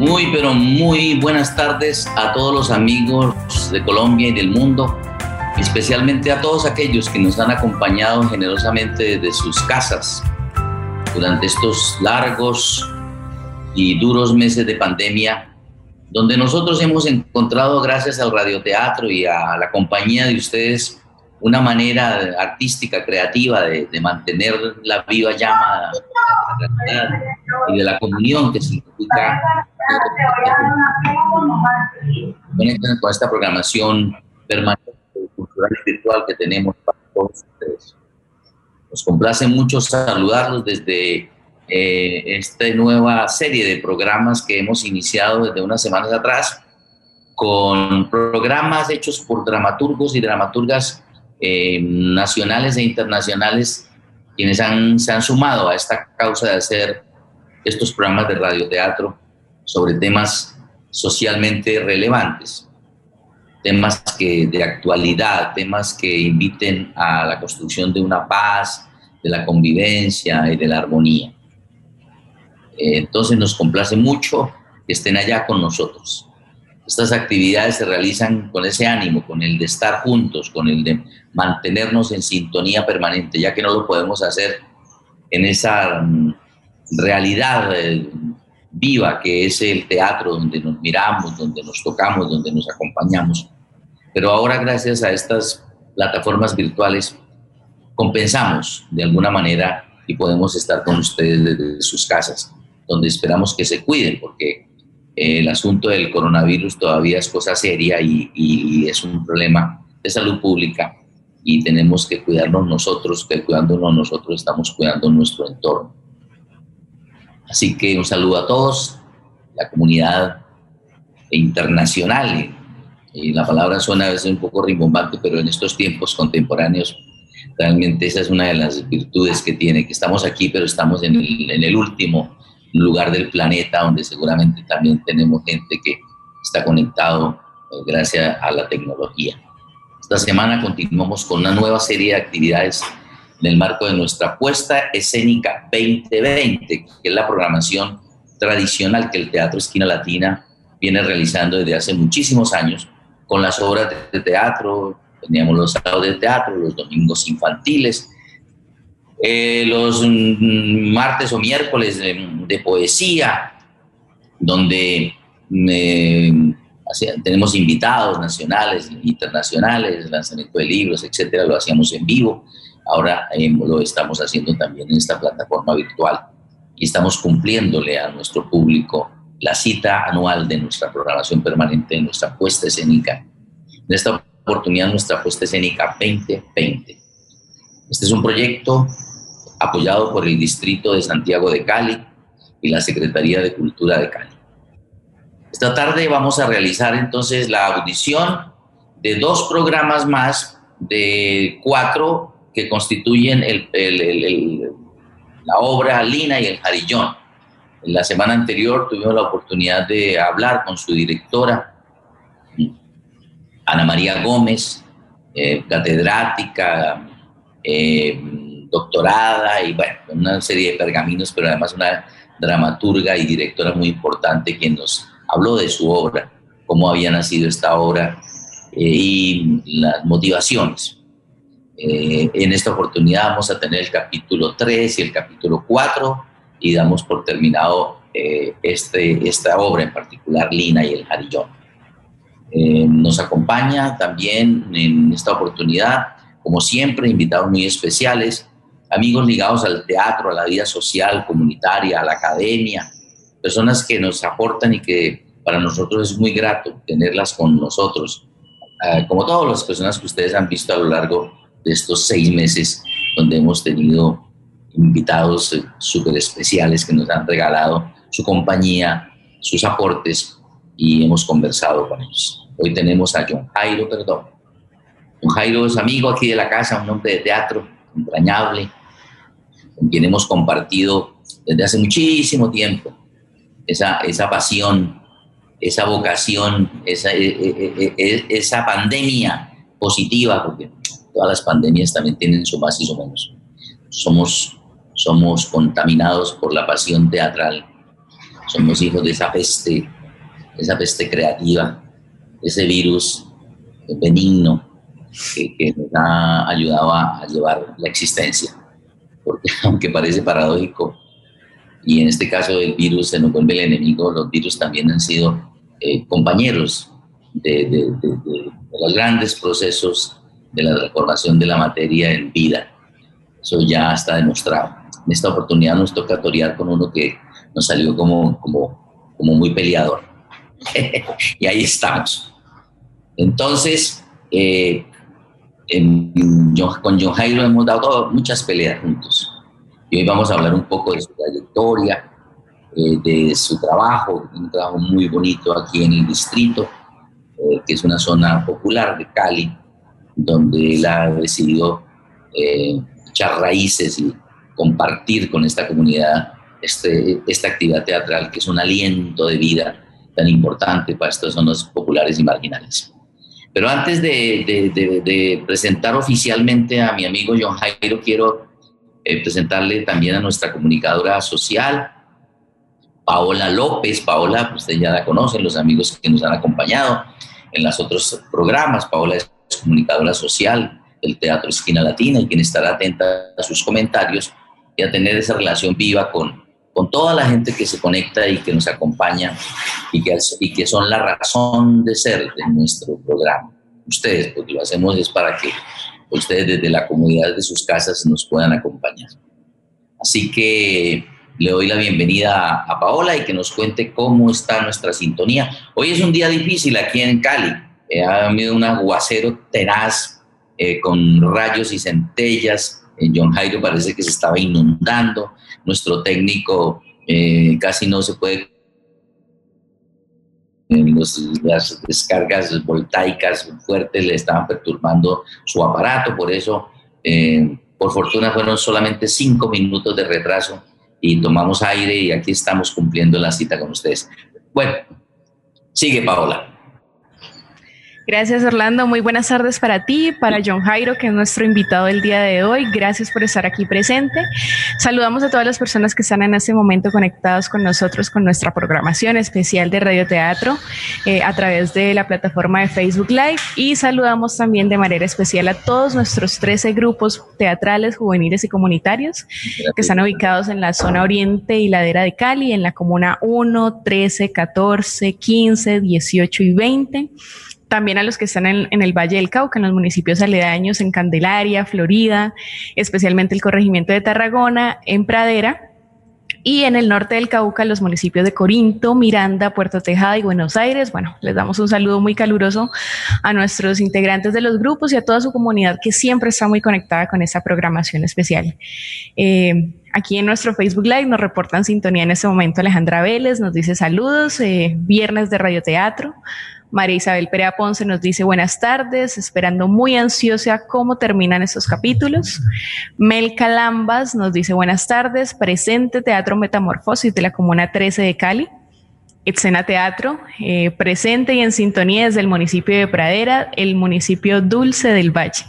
Muy, pero muy buenas tardes a todos los amigos de Colombia y del mundo, especialmente a todos aquellos que nos han acompañado generosamente desde sus casas durante estos largos y duros meses de pandemia, donde nosotros hemos encontrado, gracias al radioteatro y a la compañía de ustedes, una manera artística, creativa de, mantener la viva llama de la y de la comunión que significa con esta programación permanente, cultural y virtual que tenemos para todos ustedes. Nos complace mucho saludarlos desde eh, esta nueva serie de programas que hemos iniciado desde unas semanas atrás, con programas hechos por dramaturgos y dramaturgas eh, nacionales e internacionales quienes se han sumado a esta causa de hacer estos programas de radioteatro sobre temas socialmente relevantes, temas que, de actualidad, temas que inviten a la construcción de una paz, de la convivencia y de la armonía. Eh, entonces nos complace mucho que estén allá con nosotros. Estas actividades se realizan con ese ánimo, con el de estar juntos, con el de mantenernos en sintonía permanente, ya que no lo podemos hacer en esa mm, realidad eh, viva que es el teatro donde nos miramos, donde nos tocamos, donde nos acompañamos. Pero ahora gracias a estas plataformas virtuales compensamos de alguna manera y podemos estar con ustedes desde sus casas, donde esperamos que se cuiden, porque el asunto del coronavirus todavía es cosa seria y, y es un problema de salud pública y tenemos que cuidarnos nosotros, que cuidándonos nosotros estamos cuidando nuestro entorno. Así que un saludo a todos, la comunidad internacional. Y la palabra suena a veces un poco rimbombante, pero en estos tiempos contemporáneos realmente esa es una de las virtudes que tiene, que estamos aquí, pero estamos en el, en el último lugar del planeta donde seguramente también tenemos gente que está conectado eh, gracias a la tecnología. Esta semana continuamos con una nueva serie de actividades en el marco de nuestra puesta escénica 2020, que es la programación tradicional que el Teatro Esquina Latina viene realizando desde hace muchísimos años con las obras de teatro. Teníamos los sábados de teatro, los domingos infantiles, eh, los mm, martes o miércoles de, poesía, donde eh, tenemos invitados nacionales, internacionales, lanzamiento de libros, etcétera, lo hacíamos en vivo. Ahora eh, lo estamos haciendo también en esta plataforma virtual y estamos cumpliéndole a nuestro público la cita anual de nuestra programación permanente, de nuestra puesta escénica. En esta oportunidad, nuestra puesta escénica 2020. Este es un proyecto apoyado por el Distrito de Santiago de Cali y la Secretaría de Cultura de Cali. Esta tarde vamos a realizar entonces la audición de dos programas más de cuatro que constituyen la obra Lina y el Jarillón. En la semana anterior tuvimos la oportunidad de hablar con su directora, Ana María Gómez, eh, catedrática, eh, doctorada y bueno, una serie de pergaminos, pero además una dramaturga y directora muy importante quien nos habló de su obra, cómo había nacido esta obra eh, y las motivaciones. Eh, en esta oportunidad vamos a tener el capítulo 3 y el capítulo 4 y damos por terminado eh, este, esta obra en particular, Lina y el Jarillón. nos acompaña también en esta oportunidad, como siempre, invitados muy especiales, amigos ligados al teatro, a la vida social, comunitaria, a la academia, personas que nos aportan y que para nosotros es muy grato tenerlas con nosotros, ah, como todas las personas que ustedes han visto a lo largo de estos seis meses, donde hemos tenido invitados eh, súper especiales que nos han regalado su compañía, sus aportes y hemos conversado con ellos. Hoy tenemos a John Jairo, perdón. John Jairo es amigo aquí de la casa, un hombre de teatro entrañable, con quien hemos compartido desde hace muchísimo tiempo esa, esa pasión, esa vocación, esa, e, e, e, esa pandemia positiva, porque todas las pandemias también tienen su más y su menos. Somos, somos contaminados por la pasión teatral, somos hijos de esa peste, esa peste creativa, ese virus benigno que, nos ha ayudado a, llevar la existencia. Porque aunque parece paradójico, y en este caso el virus se nos vuelve el enemigo, los virus también han sido eh, compañeros de, los grandes procesos de la transformación de la materia en vida. Eso ya está demostrado. En esta oportunidad nos toca torear con uno que nos salió como, como, como muy peleador. y ahí estamos. Entonces, eh, con John Jairo hemos dado muchas peleas juntos. Y hoy vamos a hablar un poco de su trayectoria, eh, de su trabajo, un trabajo muy bonito aquí en el distrito, eh, que es una zona popular de Cali, donde él ha decidido eh, echar raíces y compartir con esta comunidad este, esta actividad teatral, que es un aliento de vida tan importante para estas zonas populares y marginales. Pero antes de, presentar oficialmente a mi amigo John Jairo, quiero eh, presentarle también a nuestra comunicadora social, Paola López. Paola, ustedes ya la conocen, los amigos que nos han acompañado en los otros programas. Paola es comunicadora social del Teatro Esquina Latina y quien estará atenta a sus comentarios y a tener esa relación viva con, con toda la gente que se conecta y que nos acompaña y que, y que son la razón de ser de nuestro programa. Ustedes, porque lo hacemos es para que ustedes desde la comunidad de sus casas nos puedan acompañar. Así que le doy la bienvenida a, Paola y que nos cuente cómo está nuestra sintonía. Hoy es un día difícil aquí en Cali. Eh, ha habido un aguacero tenaz eh, con rayos y centellas. En John Jairo parece que se estaba inundando nuestro técnico eh, casi no se puede las descargas voltaicas fuertes le estaban perturbando su aparato, por eso, eh, por fortuna, fueron solamente cinco minutos de retraso y tomamos aire y aquí estamos cumpliendo la cita con ustedes. Bueno, sigue Paola. Gracias Orlando, muy buenas tardes para ti, para John Jairo, que es nuestro invitado del día de hoy. Gracias por estar aquí presente. Saludamos a todas las personas que están en este momento conectados con nosotros con nuestra programación especial de Radio Teatro eh, a través de la plataforma de Facebook Live y saludamos también de manera especial a todos nuestros 13 grupos teatrales, juveniles y comunitarios que están ubicados en la zona oriente y ladera de Cali, en la comuna 1, 13, 14, 15, 18 y 20 también a los que están en, el Valle del Cauca, en los municipios aledaños, en Candelaria, Florida, especialmente el corregimiento de Tarragona, en Pradera, y en el norte del Cauca, los municipios de Corinto, Miranda, Puerto Tejada y Buenos Aires. Bueno, les damos un saludo muy caluroso a nuestros integrantes de los grupos y a toda su comunidad que siempre está muy conectada con esta programación especial. Eh, aquí en nuestro Facebook Live nos reportan sintonía en este momento Alejandra Vélez, nos dice saludos, eh, viernes de radioteatro. María Isabel Perea Ponce nos dice buenas tardes, esperando muy ansiosa cómo terminan estos capítulos. Mel Calambas nos dice buenas tardes, presente Teatro Metamorfosis de la Comuna 13 de Cali. Escena Teatro, eh, presente y en sintonía desde el municipio de Pradera, el municipio Dulce del Valle.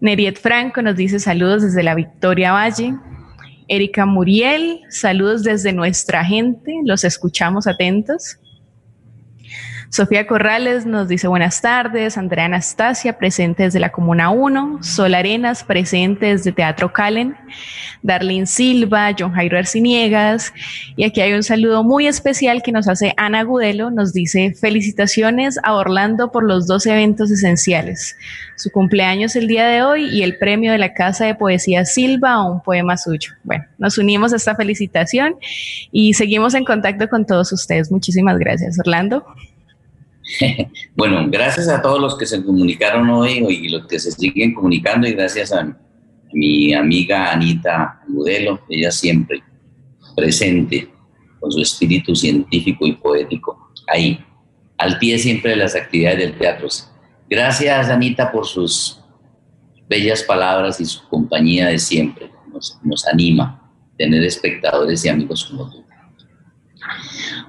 Neriet Franco nos dice saludos desde la Victoria Valle. Erika Muriel, saludos desde nuestra gente, los escuchamos atentos. Sofía Corrales nos dice buenas tardes, Andrea Anastasia presente desde la Comuna 1, Sol Arenas presente desde Teatro Calen, Darlene Silva, John Jairo Arciniegas y aquí hay un saludo muy especial que nos hace Ana Gudelo, nos dice felicitaciones a Orlando por los dos eventos esenciales, su cumpleaños el día de hoy y el premio de la Casa de Poesía Silva a un poema suyo. Bueno, nos unimos a esta felicitación y seguimos en contacto con todos ustedes. Muchísimas gracias, Orlando. bueno, gracias a todos los que se comunicaron hoy y los que se siguen comunicando y gracias a mi amiga Anita Mudelo, ella siempre presente con su espíritu científico y poético ahí, al pie siempre de las actividades del teatro. Gracias Anita por sus bellas palabras y su compañía de siempre. Nos, nos anima tener espectadores y amigos como tú.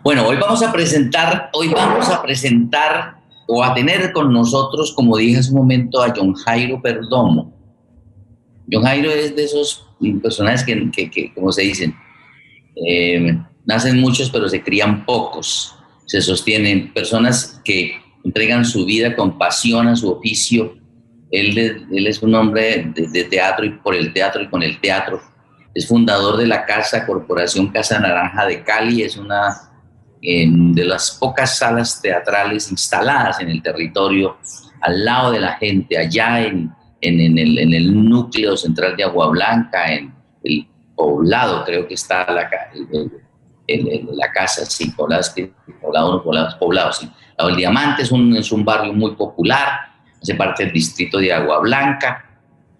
Bueno, hoy vamos a presentar, hoy vamos a presentar o a tener con nosotros, como dije hace un momento, a John Jairo Perdomo. John Jairo es de esos personajes que, como se dicen, eh, nacen muchos, pero se crían pocos. Se sostienen personas que entregan su vida con pasión a su oficio. Él es un hombre de, teatro y por el teatro y con el teatro. Es fundador de la Casa Corporación Casa Naranja de Cali. Es una de las pocas salas teatrales instaladas en el territorio, al lado de la gente, allá en, en, el, en núcleo central de Agua Blanca, en el poblado, creo que está la, la casa, sí, poblados, poblados, poblados, poblados sí. El Diamante es un, es un barrio muy popular, hace parte del distrito de Agua Blanca,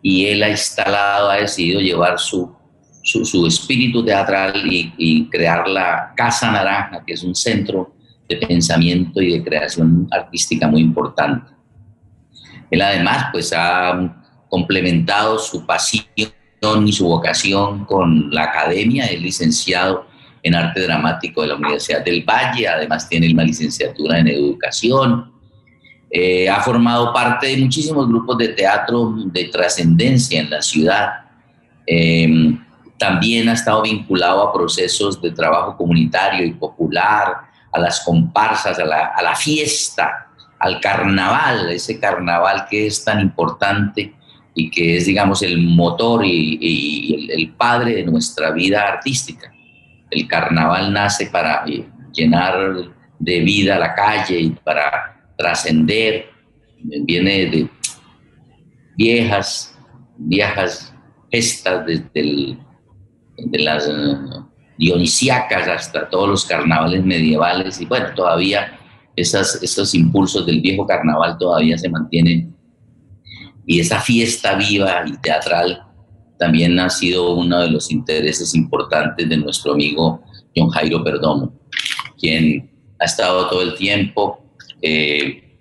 y él ha instalado, ha decidido llevar su, su, espíritu teatral y, crear la Casa Naranja, que es un centro de pensamiento y de creación artística muy importante. Él además pues ha complementado su pasión y su vocación con la academia, es licenciado en arte dramático de la Universidad del Valle, además tiene una licenciatura en educación, eh, ha formado parte de muchísimos grupos de teatro de trascendencia en la ciudad. Em, también ha estado vinculado a procesos de trabajo comunitario y popular, a las comparsas, a la, a la fiesta, al carnaval, ese carnaval que es tan importante y que es, digamos, el motor y, el, padre de nuestra vida artística. El carnaval nace para eh, llenar de vida la calle y para trascender, viene de viejas, viejas gestas desde de las dionisíacas hasta todos los carnavales medievales y bueno, todavía esas, esos impulsos del viejo carnaval todavía se mantienen. Y esa fiesta viva y teatral también ha sido uno de los intereses importantes de nuestro amigo John Jairo Perdomo, quien ha estado todo el tiempo eh,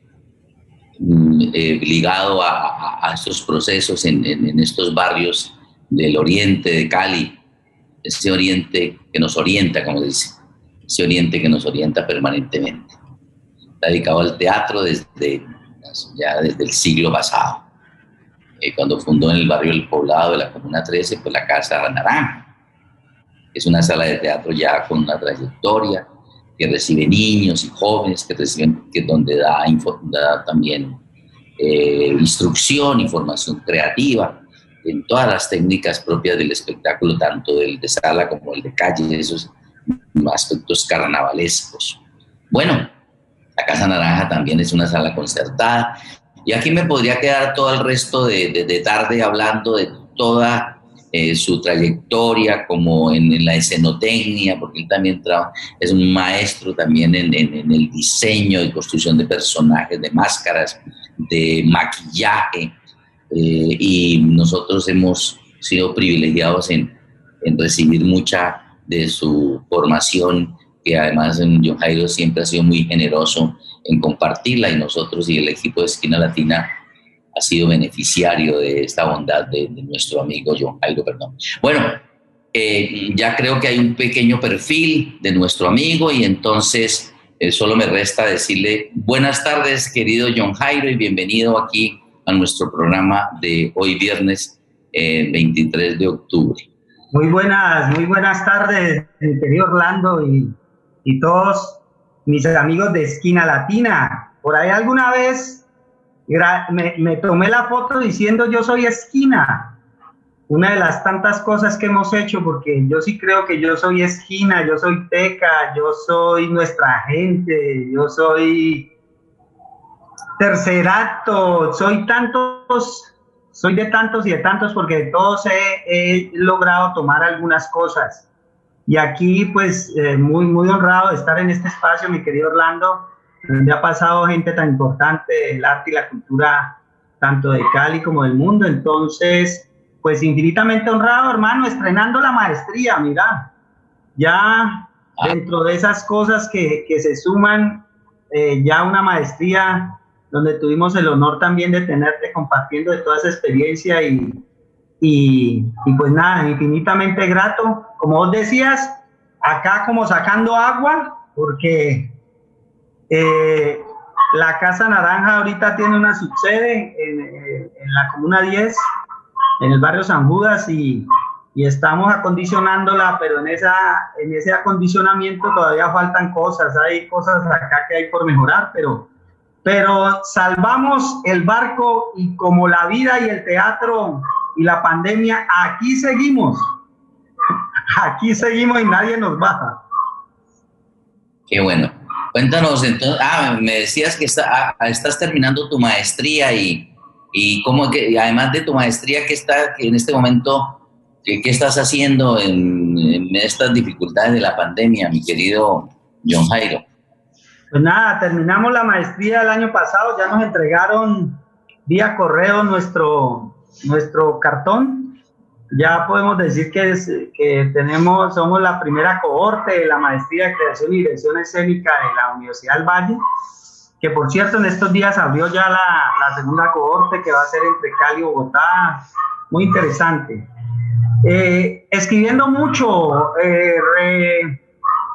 eh, ligado a, estos procesos en, en, estos barrios del oriente de Cali, ese oriente que nos orienta, como dice, ese oriente que nos orienta permanentemente. Está dedicado al teatro desde, ya desde el siglo pasado. Eh, cuando fundó en el barrio El Poblado de la Comuna 13, pues la Casa Naranja. Es una sala de teatro ya con una trayectoria, que recibe niños y jóvenes, que reciben, que donde da, da también eh, instrucción, información creativa en todas las técnicas propias del espectáculo, tanto del de sala como el de calle, esos aspectos carnavalescos. Bueno, la Casa Naranja también es una sala concertada y aquí me podría quedar todo el resto de, tarde hablando de toda eh, su trayectoria como en, la escenotecnia, porque él también es un maestro también en, el diseño y construcción de personajes, de máscaras, de maquillaje. Eh, y nosotros hemos sido privilegiados en, recibir mucha de su formación, que además en John Jairo siempre ha sido muy generoso en compartirla y nosotros y el equipo de Esquina Latina ha sido beneficiario de esta bondad de, nuestro amigo John Jairo, perdón. Bueno, eh, ya creo que hay un pequeño perfil de nuestro amigo y entonces eh, solo me resta decirle buenas tardes, querido John Jairo, y bienvenido aquí a nuestro programa de hoy viernes 23 eh, de octubre. Muy buenas, muy buenas tardes, querido Orlando y, y todos mis amigos de Esquina Latina. Por ahí alguna vez me, tomé la foto diciendo yo soy esquina. Una de las tantas cosas que hemos hecho, porque yo sí creo que yo soy esquina, yo soy teca, yo soy nuestra gente, yo soy tercer acto, soy tantos, soy de tantos y de tantos porque de todos he logrado tomar algunas cosas. Y aquí, pues, eh, muy, muy honrado de estar en este espacio, mi querido Orlando, donde ha pasado gente tan importante del arte y la cultura, tanto de Cali como del mundo. Entonces, pues, infinitamente honrado, hermano, estrenando la maestría, mira. Ya dentro de esas cosas que, que se suman, eh, ya una maestría donde tuvimos el honor también de tenerte compartiendo de toda esa experiencia y, y, pues nada, infinitamente grato. Como vos decías, acá como sacando agua, porque eh, la Casa Naranja ahorita tiene una subsede en, en, la Comuna 10, en el barrio San Judas, y, y estamos acondicionándola, pero en, esa, en ese acondicionamiento todavía faltan cosas, hay cosas acá que hay por mejorar, pero, pero salvamos el barco y como la vida y el teatro y la pandemia, aquí seguimos, aquí seguimos y nadie nos baja. Qué bueno. Cuéntanos entonces, ah, me decías que ah, estás terminando tu maestría y, y cómo que, además de tu maestría, ¿qué está en este momento, qué, qué estás haciendo en, en, estas dificultades de la pandemia, mi querido John Jairo? Pues nada, terminamos la maestría el año pasado, ya nos entregaron vía correo nuestro, nuestro cartón. Ya podemos decir que, que tenemos, somos la primera cohorte de la maestría de creación y dirección escénica de la Universidad del Valle que por cierto en estos días abrió ya la, la segunda cohorte que va a ser entre Cali y Bogotá, muy interesante. Eh, escribiendo mucho, eh, re,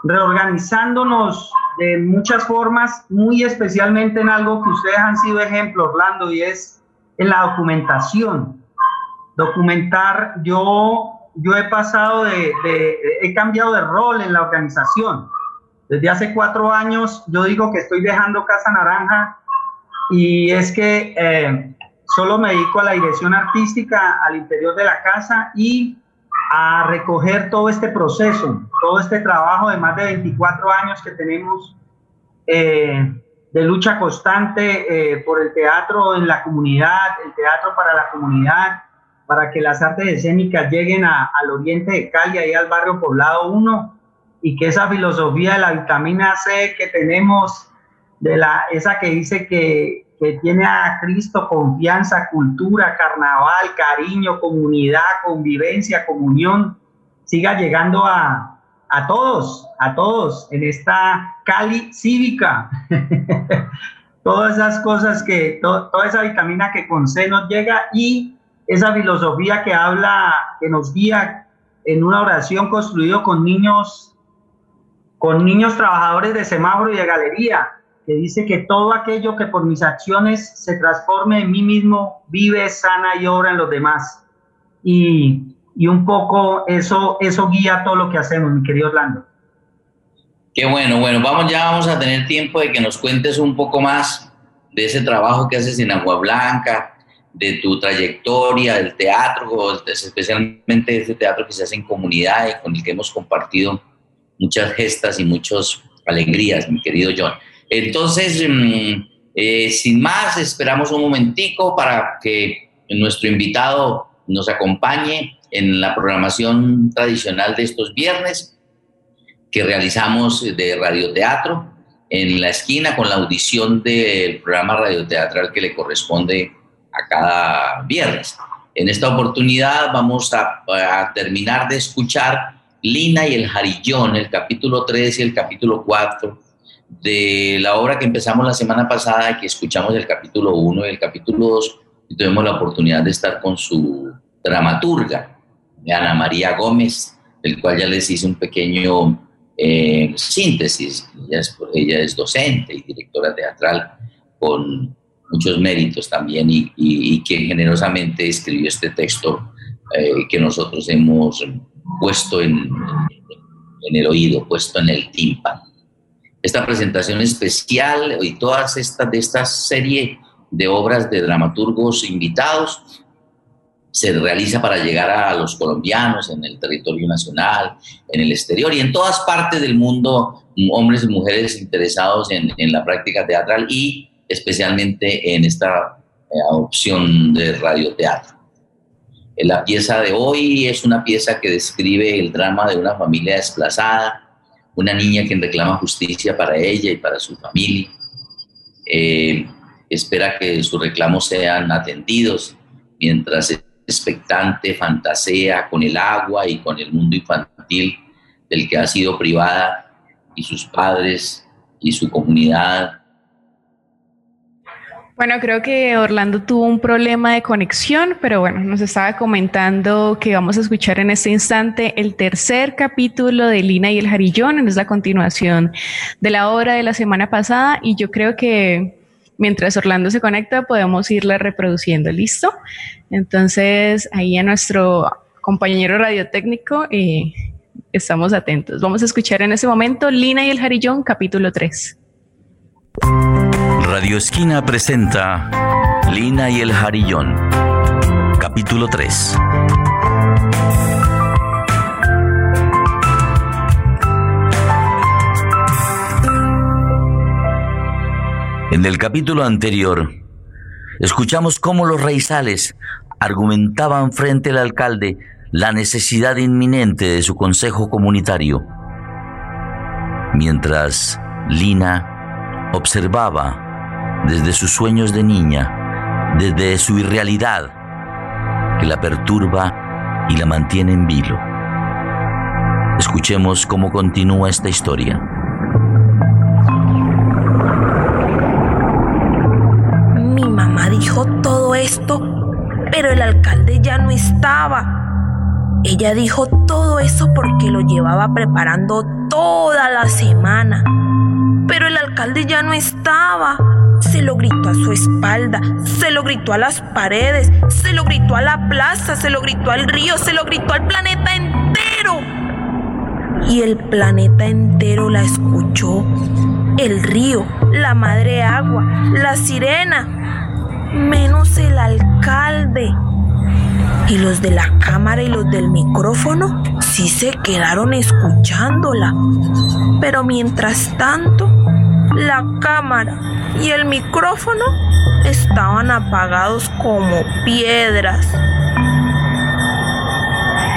reorganizándonos de muchas formas, muy especialmente en algo que ustedes han sido ejemplo, Orlando, y es en la documentación. Documentar, yo, yo he pasado de, he cambiado de rol en la organización desde hace cuatro años yo digo que estoy dejando Casa Naranja y es que eh, solo me dedico a la dirección artística al interior de la casa y a recoger todo este proceso, todo este trabajo de más de 24 años que tenemos eh, de lucha constante eh, por el teatro en la comunidad, el teatro para la comunidad, para que las artes escénicas lleguen al oriente de Cali, ahí al barrio Poblado 1, y que esa filosofía de la vitamina C que tenemos, de la, esa que dice que, que tiene a Cristo confianza, cultura, carnaval, cariño, comunidad, convivencia, comunión, siga llegando a, a todos, a todos en esta Cali cívica. Todas esas cosas que, toda esa vitamina que con C nos llega y esa filosofía que habla, que nos guía en una oración construido con niños con niños trabajadores de semáforo y de galería, que dice que todo aquello que por mis acciones se transforme en mí mismo, vive, sana y obra en los demás. Y, y un poco eso, eso guía todo lo que hacemos, mi querido Orlando. Qué bueno, bueno, vamos ya vamos a tener tiempo de que nos cuentes un poco más de ese trabajo que haces en Agua Blanca, de tu trayectoria, del teatro, especialmente ese teatro que se hace en comunidad y con el que hemos compartido muchas gestas y muchas alegrías, mi querido John. Entonces, mm, eh, sin más, esperamos un momentico para que nuestro invitado nos acompañe en la programación tradicional de estos viernes que realizamos de radioteatro en la esquina con la audición del programa radioteatral que le corresponde a cada viernes. En esta oportunidad vamos a, a terminar de escuchar Lina y el Jarillón, el capítulo 3 y el capítulo 4 de la obra que empezamos la semana pasada, que escuchamos el capítulo 1 y el capítulo 2, y tuvimos la oportunidad de estar con su dramaturga, Ana María Gómez, del cual ya les hice un pequeño eh, síntesis. Ella es, docente y directora teatral con muchos méritos también y, y, que generosamente escribió este texto eh, que nosotros hemos puesto en, en el oído, puesto en el tímpano. Esta presentación especial y todas estas de esta serie de obras de dramaturgos invitados se realiza para llegar a los colombianos en el territorio nacional, en el exterior y en todas partes del mundo, hombres y mujeres interesados en, la práctica teatral y especialmente en esta eh, opción de radioteatro. La pieza de hoy es una pieza que describe el drama de una familia desplazada, una niña que reclama justicia para ella y para su familia. Eh, espera que sus reclamos sean atendidos mientras expectante fantasea con el agua y con el mundo infantil del que ha sido privada y sus padres y su comunidad bueno, creo que Orlando tuvo un problema de conexión, pero bueno, nos estaba comentando que vamos a escuchar en este instante el tercer capítulo de Lina y el Jarillón, es la continuación de la obra de la semana pasada y yo creo que mientras Orlando se conecta podemos irla reproduciendo, ¿listo? Entonces ahí a nuestro compañero radiotécnico, y estamos atentos. Vamos a escuchar en ese momento Lina y el Jarillón, capítulo 3. Radio Esquina presenta Lina y el Jarillón, capítulo 3. En el capítulo anterior, escuchamos cómo los raizales argumentaban frente al alcalde la necesidad inminente de su consejo comunitario, mientras Lina observaba desde sus sueños de niña, desde su irrealidad, que la perturba y la mantiene en vilo. Escuchemos cómo continúa esta historia. Mi mamá dijo todo esto, pero el alcalde ya no estaba. Ella dijo todo eso porque lo llevaba preparando toda la semana. Pero el alcalde ya no estaba. Se lo gritó a su espalda, se lo gritó a las paredes, se lo gritó a la plaza, se lo gritó al río, se lo gritó al planeta entero. Y el planeta entero la escuchó. El río, la madre agua, la sirena, menos el alcalde. Y los de la cámara y los del micrófono sí se quedaron escuchándola. Pero mientras tanto, la cámara y el micrófono estaban apagados como piedras.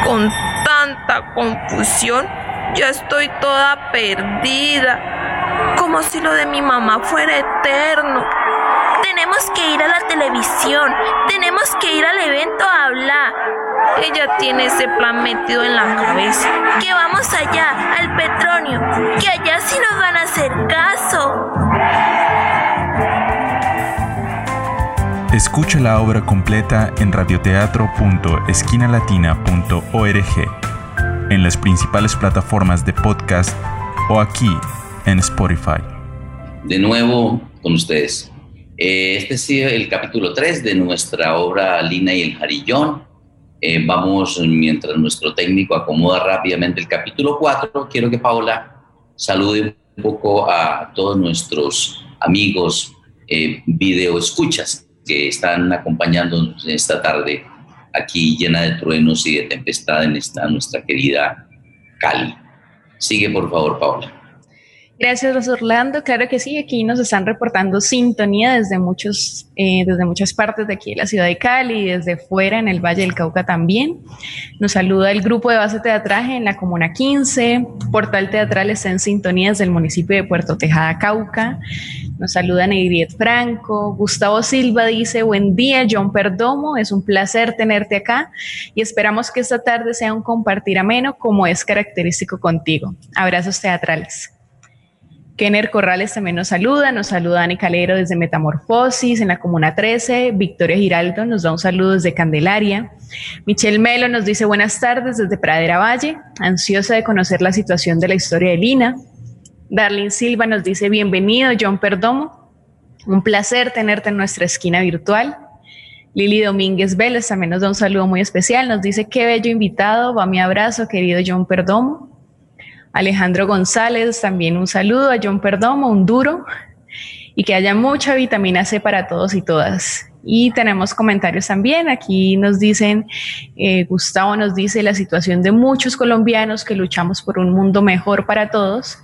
Con tanta confusión, ya estoy toda perdida. Como si lo de mi mamá fuera eterno. Tenemos que ir a la televisión, tenemos que ir al evento a hablar. Ella tiene ese plan metido en la cabeza. Que vamos allá, al petróleo, que allá sí nos van a hacer caso. Escucha la obra completa en radioteatro.esquinalatina.org, en las principales plataformas de podcast o aquí en Spotify. De nuevo con ustedes. Eh, este es el capítulo 3 de nuestra obra Lina y el Jarillón. Eh, vamos, mientras nuestro técnico acomoda rápidamente el capítulo 4, quiero que Paola salude un poco a todos nuestros amigos eh, video escuchas que están acompañándonos esta tarde aquí llena de truenos y de tempestad en esta nuestra querida Cali. Sigue por favor, Paola. Gracias, Orlando. Claro que sí, aquí nos están reportando sintonía desde, muchos, eh, desde muchas partes de aquí de la ciudad de Cali desde fuera en el Valle del Cauca también. Nos saluda el grupo de base teatraje en la Comuna 15. Portal Teatral está en sintonía desde el municipio de Puerto Tejada, Cauca. Nos saluda Neidiet Franco. Gustavo Silva dice, buen día, John Perdomo. Es un placer tenerte acá y esperamos que esta tarde sea un compartir ameno como es característico contigo. Abrazos teatrales. Kenner Corrales también nos saluda, nos saluda Ani Calero desde Metamorfosis en la Comuna 13, Victoria Giraldo nos da un saludo desde Candelaria, Michelle Melo nos dice buenas tardes desde Pradera Valle, ansiosa de conocer la situación de la historia de Lina, Darlene Silva nos dice bienvenido John Perdomo, un placer tenerte en nuestra esquina virtual, Lili Domínguez Vélez también nos da un saludo muy especial, nos dice qué bello invitado, va mi abrazo querido John Perdomo, Alejandro González, también un saludo a John Perdomo, un duro, y que haya mucha vitamina C para todos y todas. Y tenemos comentarios también. Aquí nos dicen, eh, Gustavo nos dice la situación de muchos colombianos que luchamos por un mundo mejor para todos.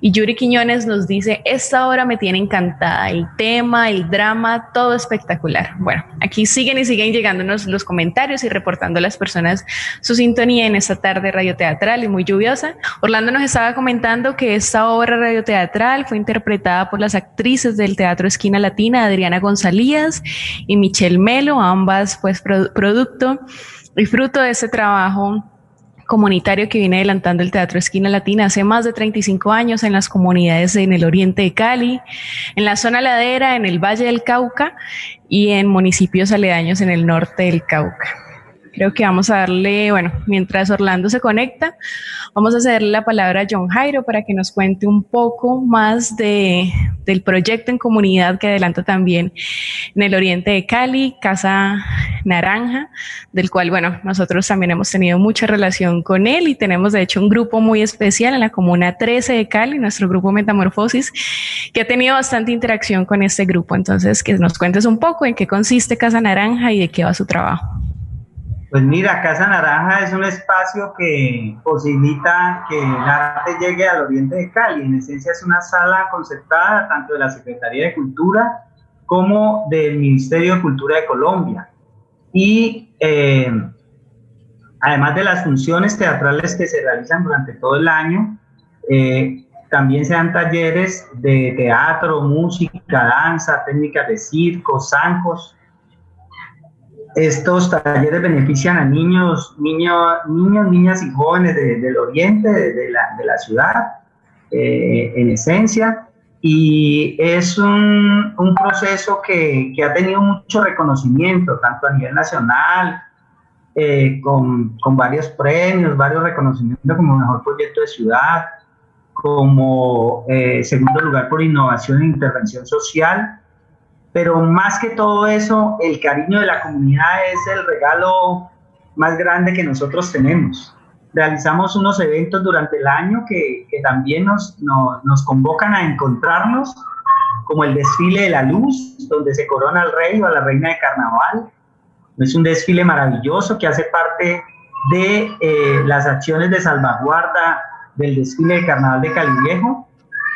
Y Yuri Quiñones nos dice, esta hora me tiene encantada, el tema, el drama, todo espectacular. Bueno, aquí siguen y siguen llegándonos los comentarios y reportando a las personas su sintonía en esta tarde radioteatral y muy lluviosa. Orlando nos estaba comentando que esta obra radioteatral fue interpretada por las actrices del Teatro Esquina Latina, Adriana González y Michelle Melo, ambas pues producto y fruto de ese trabajo comunitario que viene adelantando el Teatro Esquina Latina hace más de 35 años en las comunidades en el oriente de Cali, en la zona ladera, en el Valle del Cauca y en municipios aledaños en el norte del Cauca. Creo que vamos a darle, bueno, mientras Orlando se conecta, vamos a cederle la palabra a John Jairo para que nos cuente un poco más de del proyecto en comunidad que adelanta también en el oriente de Cali, Casa Naranja, del cual, bueno, nosotros también hemos tenido mucha relación con él y tenemos de hecho un grupo muy especial en la comuna 13 de Cali, nuestro grupo Metamorfosis, que ha tenido bastante interacción con este grupo. Entonces, que nos cuentes un poco en qué consiste Casa Naranja y de qué va su trabajo. Pues mira, Casa Naranja es un espacio que posibilita que el arte llegue al oriente de Cali. En esencia es una sala concertada tanto de la Secretaría de Cultura como del Ministerio de Cultura de Colombia. Y eh, además de las funciones teatrales que se realizan durante todo el año, eh, también se dan talleres de teatro, música, danza, técnicas de circo, zancos, estos talleres benefician a niños, niños, niños niñas y jóvenes del oriente, de, la, ciudad, eh, en esencia, y es un, proceso que, ha tenido mucho reconocimiento, tanto a nivel nacional, eh, con, varios premios, varios reconocimientos como mejor proyecto de ciudad, como eh, segundo lugar por innovación e intervención social, pero más que todo eso, el cariño de la comunidad es el regalo más grande que nosotros tenemos. Realizamos unos eventos durante el año que, también nos, nos, convocan a encontrarnos, como el desfile de la luz, donde se corona al rey o a la reina de carnaval. Es un desfile maravilloso que hace parte de eh, las acciones de salvaguarda del desfile de carnaval de Cali Viejo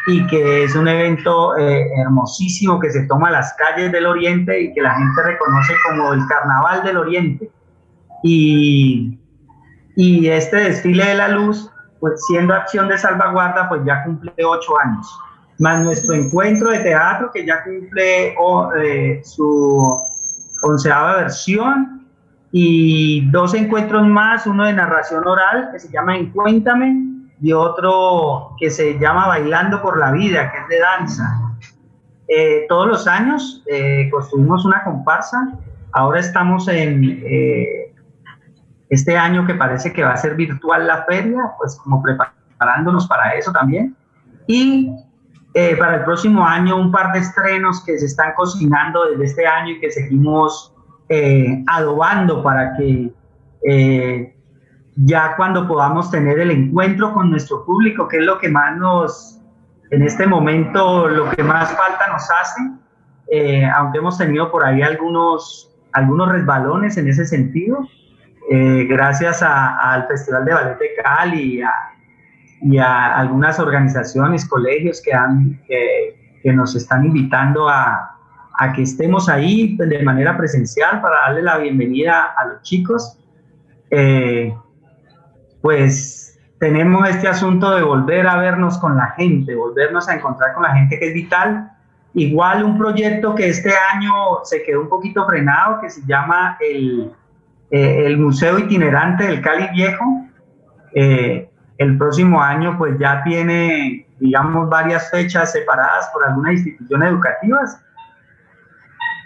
y que es un evento eh, hermosísimo que se toma las calles del Oriente y que la gente reconoce como el Carnaval del Oriente. Y, y este desfile de la luz, pues siendo acción de salvaguarda, pues ya cumple ocho años. Más nuestro encuentro de teatro que ya cumple eh, su onceava versión y dos encuentros más, uno de narración oral que se llama Encuéntame y otro que se llama Bailando por la Vida, que es de danza. Eh, todos los años eh, construimos una comparsa, ahora estamos en eh, este año que parece que va a ser virtual la feria, pues como preparándonos para eso también. Y para el próximo año un par de estrenos que se están cocinando desde este año y que seguimos adobando para que ya cuando podamos tener el encuentro con nuestro público, que es lo que más nos, en este momento, lo que más falta nos hace, eh, aunque hemos tenido por ahí algunos, algunos resbalones en ese sentido, eh, gracias al Festival de Ballet de Cali y a, y a algunas organizaciones, colegios que, han, que, que nos están invitando a, a que estemos ahí de manera presencial para darle la bienvenida a los chicos. Eh, pues tenemos este asunto de volver a vernos con la gente, volvernos a encontrar con la gente que es vital. Igual un proyecto que este año se quedó un poquito frenado, que se llama el, eh, el Museo Itinerante del Cali Viejo. Eh, el próximo año pues ya tiene, digamos, varias fechas separadas por algunas instituciones educativas.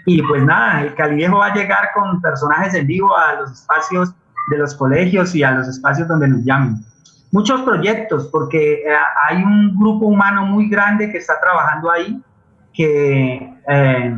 Y pues nada, el Cali Viejo va a llegar con personajes en vivo a los espacios de los colegios y a los espacios donde nos llamen. Muchos proyectos, porque eh, hay un grupo humano muy grande que está trabajando ahí, que, eh,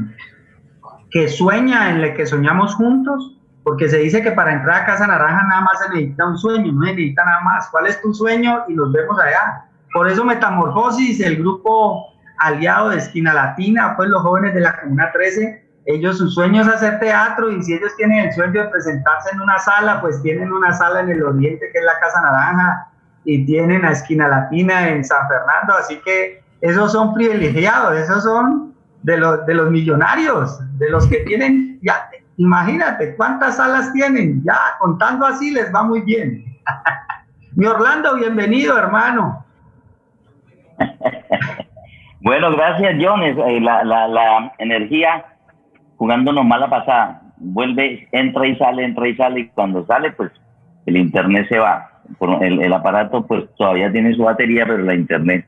que sueña en el que soñamos juntos, porque se dice que para entrar a Casa Naranja nada más se necesita un sueño, no se necesita nada más. ¿Cuál es tu sueño? Y nos vemos allá. Por eso Metamorfosis, el grupo aliado de Esquina Latina, pues los jóvenes de la Comuna 13, ellos su sueño es hacer teatro y si ellos tienen el sueño de presentarse en una sala, pues tienen una sala en el oriente que es la Casa Naranja y tienen a Esquina Latina en San Fernando, así que esos son privilegiados, esos son de los, de los millonarios, de los que tienen, ya, imagínate cuántas salas tienen, ya contando así les va muy bien. Mi Orlando, bienvenido hermano. bueno, gracias John, eh, la, la, la energía jugándonos mala pasada. Vuelve, entra y sale, entra y sale, y cuando sale, pues el internet se va. El, el aparato, pues todavía tiene su batería, pero la internet.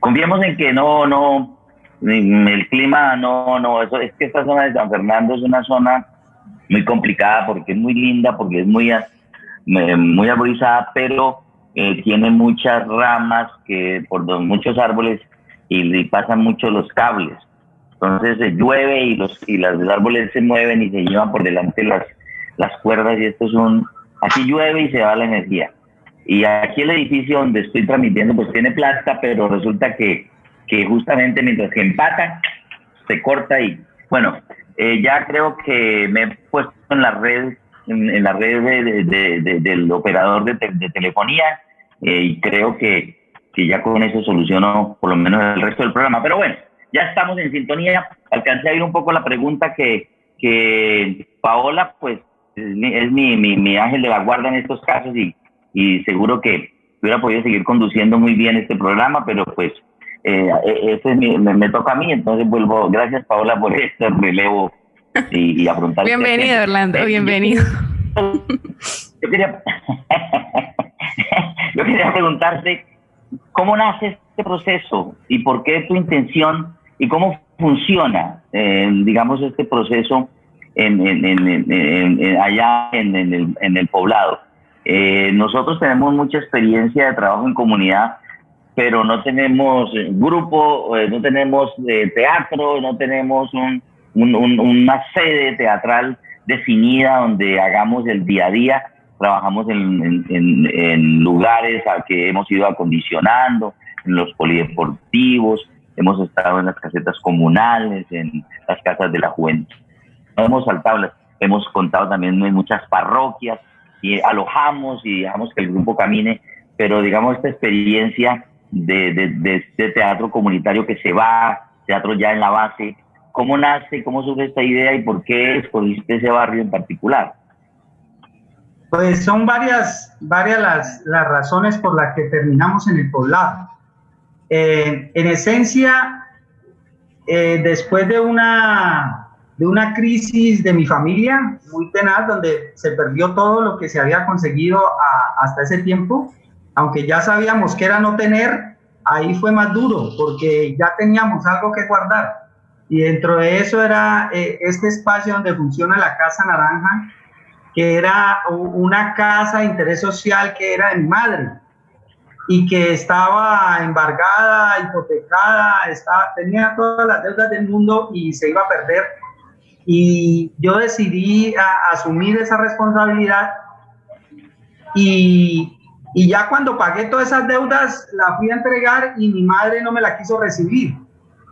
Confiemos en que no, no, el clima, no, no, eso es que esta zona de San Fernando es una zona muy complicada porque es muy linda, porque es muy, muy arborizada, pero eh, tiene muchas ramas que por muchos árboles y, pasan mucho los cables. Entonces se llueve y los y los árboles se mueven y se llevan por delante las, las cuerdas y esto es un... Aquí llueve y se va la energía. Y aquí el edificio donde estoy transmitiendo pues tiene planta, pero resulta que, que justamente mientras que empata, se corta y bueno, eh, ya creo que me he puesto en la red, en, la red de, del operador de, telefonía eh, y creo que, que ya con eso soluciono por lo menos el resto del programa. Pero bueno, ya estamos en sintonía. Alcancé a ir un poco la pregunta que, que Paola, pues es, mi, mi, mi, ángel de la guarda en estos casos y, y seguro que hubiera podido seguir conduciendo muy bien este programa, pero pues eh, ese me, toca a mí, entonces vuelvo. Gracias, Paola, por este relevo y, y afrontar. Este bienvenido, Orlando, bienvenido. Yo quería, yo quería preguntarte cómo nace este proceso y por qué tu intención y cómo funciona, eh, digamos, este proceso en, en, allá en, el, en el poblado. Eh, nosotros tenemos mucha experiencia de trabajo en comunidad pero no tenemos eh, grupo, eh, no tenemos teatro, no tenemos un, una sede teatral definida donde hagamos el día a día. Trabajamos en, en, lugares a que hemos ido acondicionando, en los polideportivos, hemos estado en las casetas comunales, en las casas de la juventud. No hemos saltado, hemos contado también en muchas parroquias y alojamos y dejamos que el grupo camine, pero digamos esta experiencia de, de, este teatro comunitario que se va, teatro ya en la base. ¿Cómo nace, cómo surge esta idea y por qué escogiste ese barrio en particular? Pues son varias, varias las, las razones por las que terminamos en el poblado. Eh, en esencia, eh, después de una, de una crisis de mi familia muy tenaz, donde se perdió todo lo que se había conseguido hasta ese tiempo, aunque ya sabíamos que era no tener, ahí fue más duro porque ya teníamos algo que guardar. Y dentro de eso era eh, este espacio donde funciona la Casa Naranja, que era una casa de interés social que era de mi madre y que estaba embargada, hipotecada, estaba, tenía todas las deudas del mundo y se iba a perder. Y yo decidí asumir esa responsabilidad y, y ya cuando pagué todas esas deudas, la fui a entregar y mi madre no me la quiso recibir,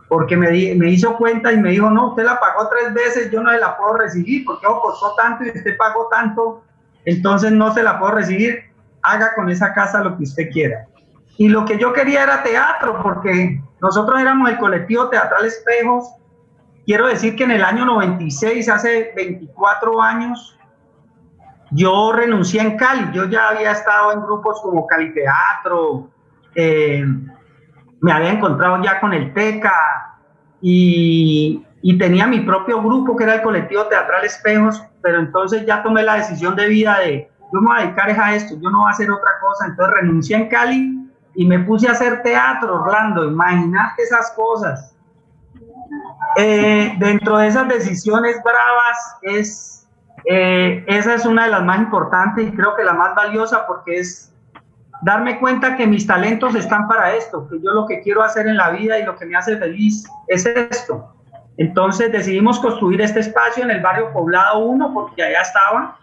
porque me, me hizo cuenta y me dijo, no, usted la pagó tres veces, yo no se la puedo recibir, porque costó tanto y usted pagó tanto, entonces no se la puedo recibir, haga con esa casa lo que usted quiera. Y lo que yo quería era teatro, porque nosotros éramos el colectivo Teatral Espejos. Quiero decir que en el año 96, hace 24 años, yo renuncié en Cali, yo ya había estado en grupos como Cali Teatro, eh, me había encontrado ya con el TECA y, y, tenía mi propio grupo que era el colectivo Teatral Espejos, pero entonces ya tomé la decisión de vida de, yo me voy a dedicar a esto, yo no voy a hacer otra cosa, entonces renuncié en Cali y me puse a hacer teatro, Orlando, imagínate esas cosas. Eh, dentro de esas decisiones bravas es eh, esa es una de las más importantes y creo que la más valiosa porque es darme cuenta que mis talentos están para esto, que yo lo que quiero hacer en la vida y lo que me hace feliz es esto. Entonces decidimos construir este espacio en el barrio Poblado 1 porque allá estaba.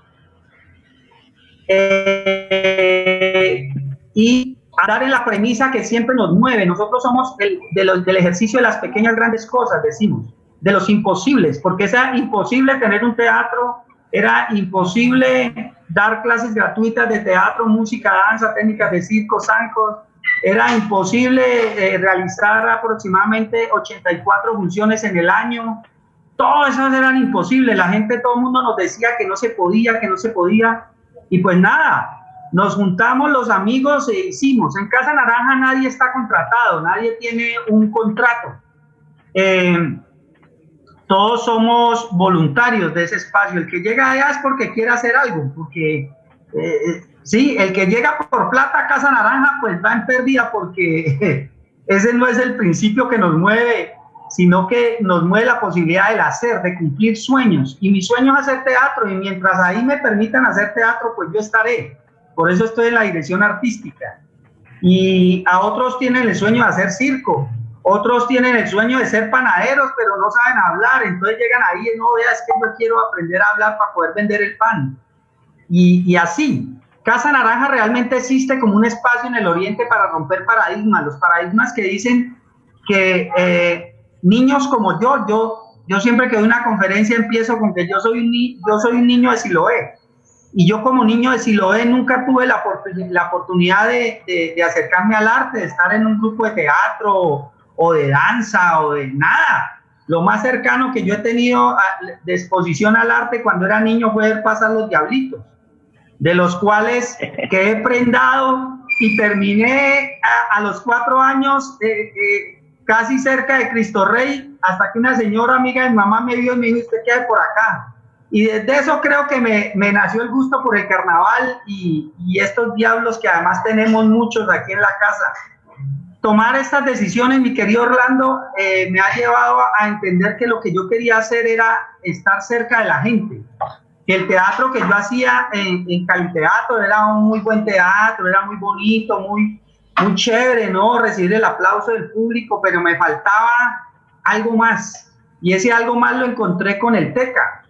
Eh, y a dar en la premisa que siempre nos mueve. Nosotros somos el, del ejercicio de las pequeñas grandes cosas, decimos, de los imposibles, porque es imposible tener un teatro era imposible dar clases gratuitas de teatro, música, danza, técnicas de circo, zancos. Era imposible eh, realizar aproximadamente 84 funciones en el año. Todas esas eran imposibles. La gente, todo el mundo nos decía que no se podía, que no se podía. Y pues nada, nos juntamos los amigos e hicimos. En Casa Naranja nadie está contratado, nadie tiene un contrato. Eh, todos somos voluntarios de ese espacio. El que llega allá es porque quiere hacer algo, porque eh, sí, el que llega por plata a Casa Naranja, pues va en pérdida porque ese no es el principio que nos mueve, sino que nos mueve la posibilidad del hacer, de cumplir sueños. Y mi sueño es hacer teatro y mientras ahí me permitan hacer teatro, pues yo estaré. Por eso estoy en la dirección artística. Y a otros tienen el sueño de hacer circo otros tienen el sueño de ser panaderos, pero no saben hablar, entonces llegan ahí y no, veas que yo quiero aprender a hablar para poder vender el pan. Y, y así, Casa Naranja realmente existe como un espacio en el Oriente para romper paradigmas, los paradigmas que dicen que eh, niños como yo, yo, yo siempre que doy una conferencia empiezo con que yo soy un, yo soy un niño de Siloé. Y yo como niño de Siloé nunca tuve la, la oportunidad de, de, acercarme al arte, de estar en un grupo de teatro o de danza o de nada. Lo más cercano que yo he tenido de exposición al arte cuando era niño fue ver pasar los diablitos de los cuales que he prendado y terminé a, los cuatro años eh, eh, casi cerca de Cristo Rey, hasta que una señora amiga de mi mamá me vio y me dijo, usted qué hay por acá. Y desde eso creo que me, me nació el gusto por el carnaval y, y, estos diablos que además tenemos muchos aquí en la casa. Tomar estas decisiones, mi querido Orlando, eh, me ha llevado a entender que lo que yo quería hacer era estar cerca de la gente el teatro que yo hacía en, en Teatro era un muy buen teatro, era muy bonito, muy, muy chévere, ¿no? Recibir el aplauso del público, pero me faltaba algo más. Y ese algo más lo encontré con el TECA,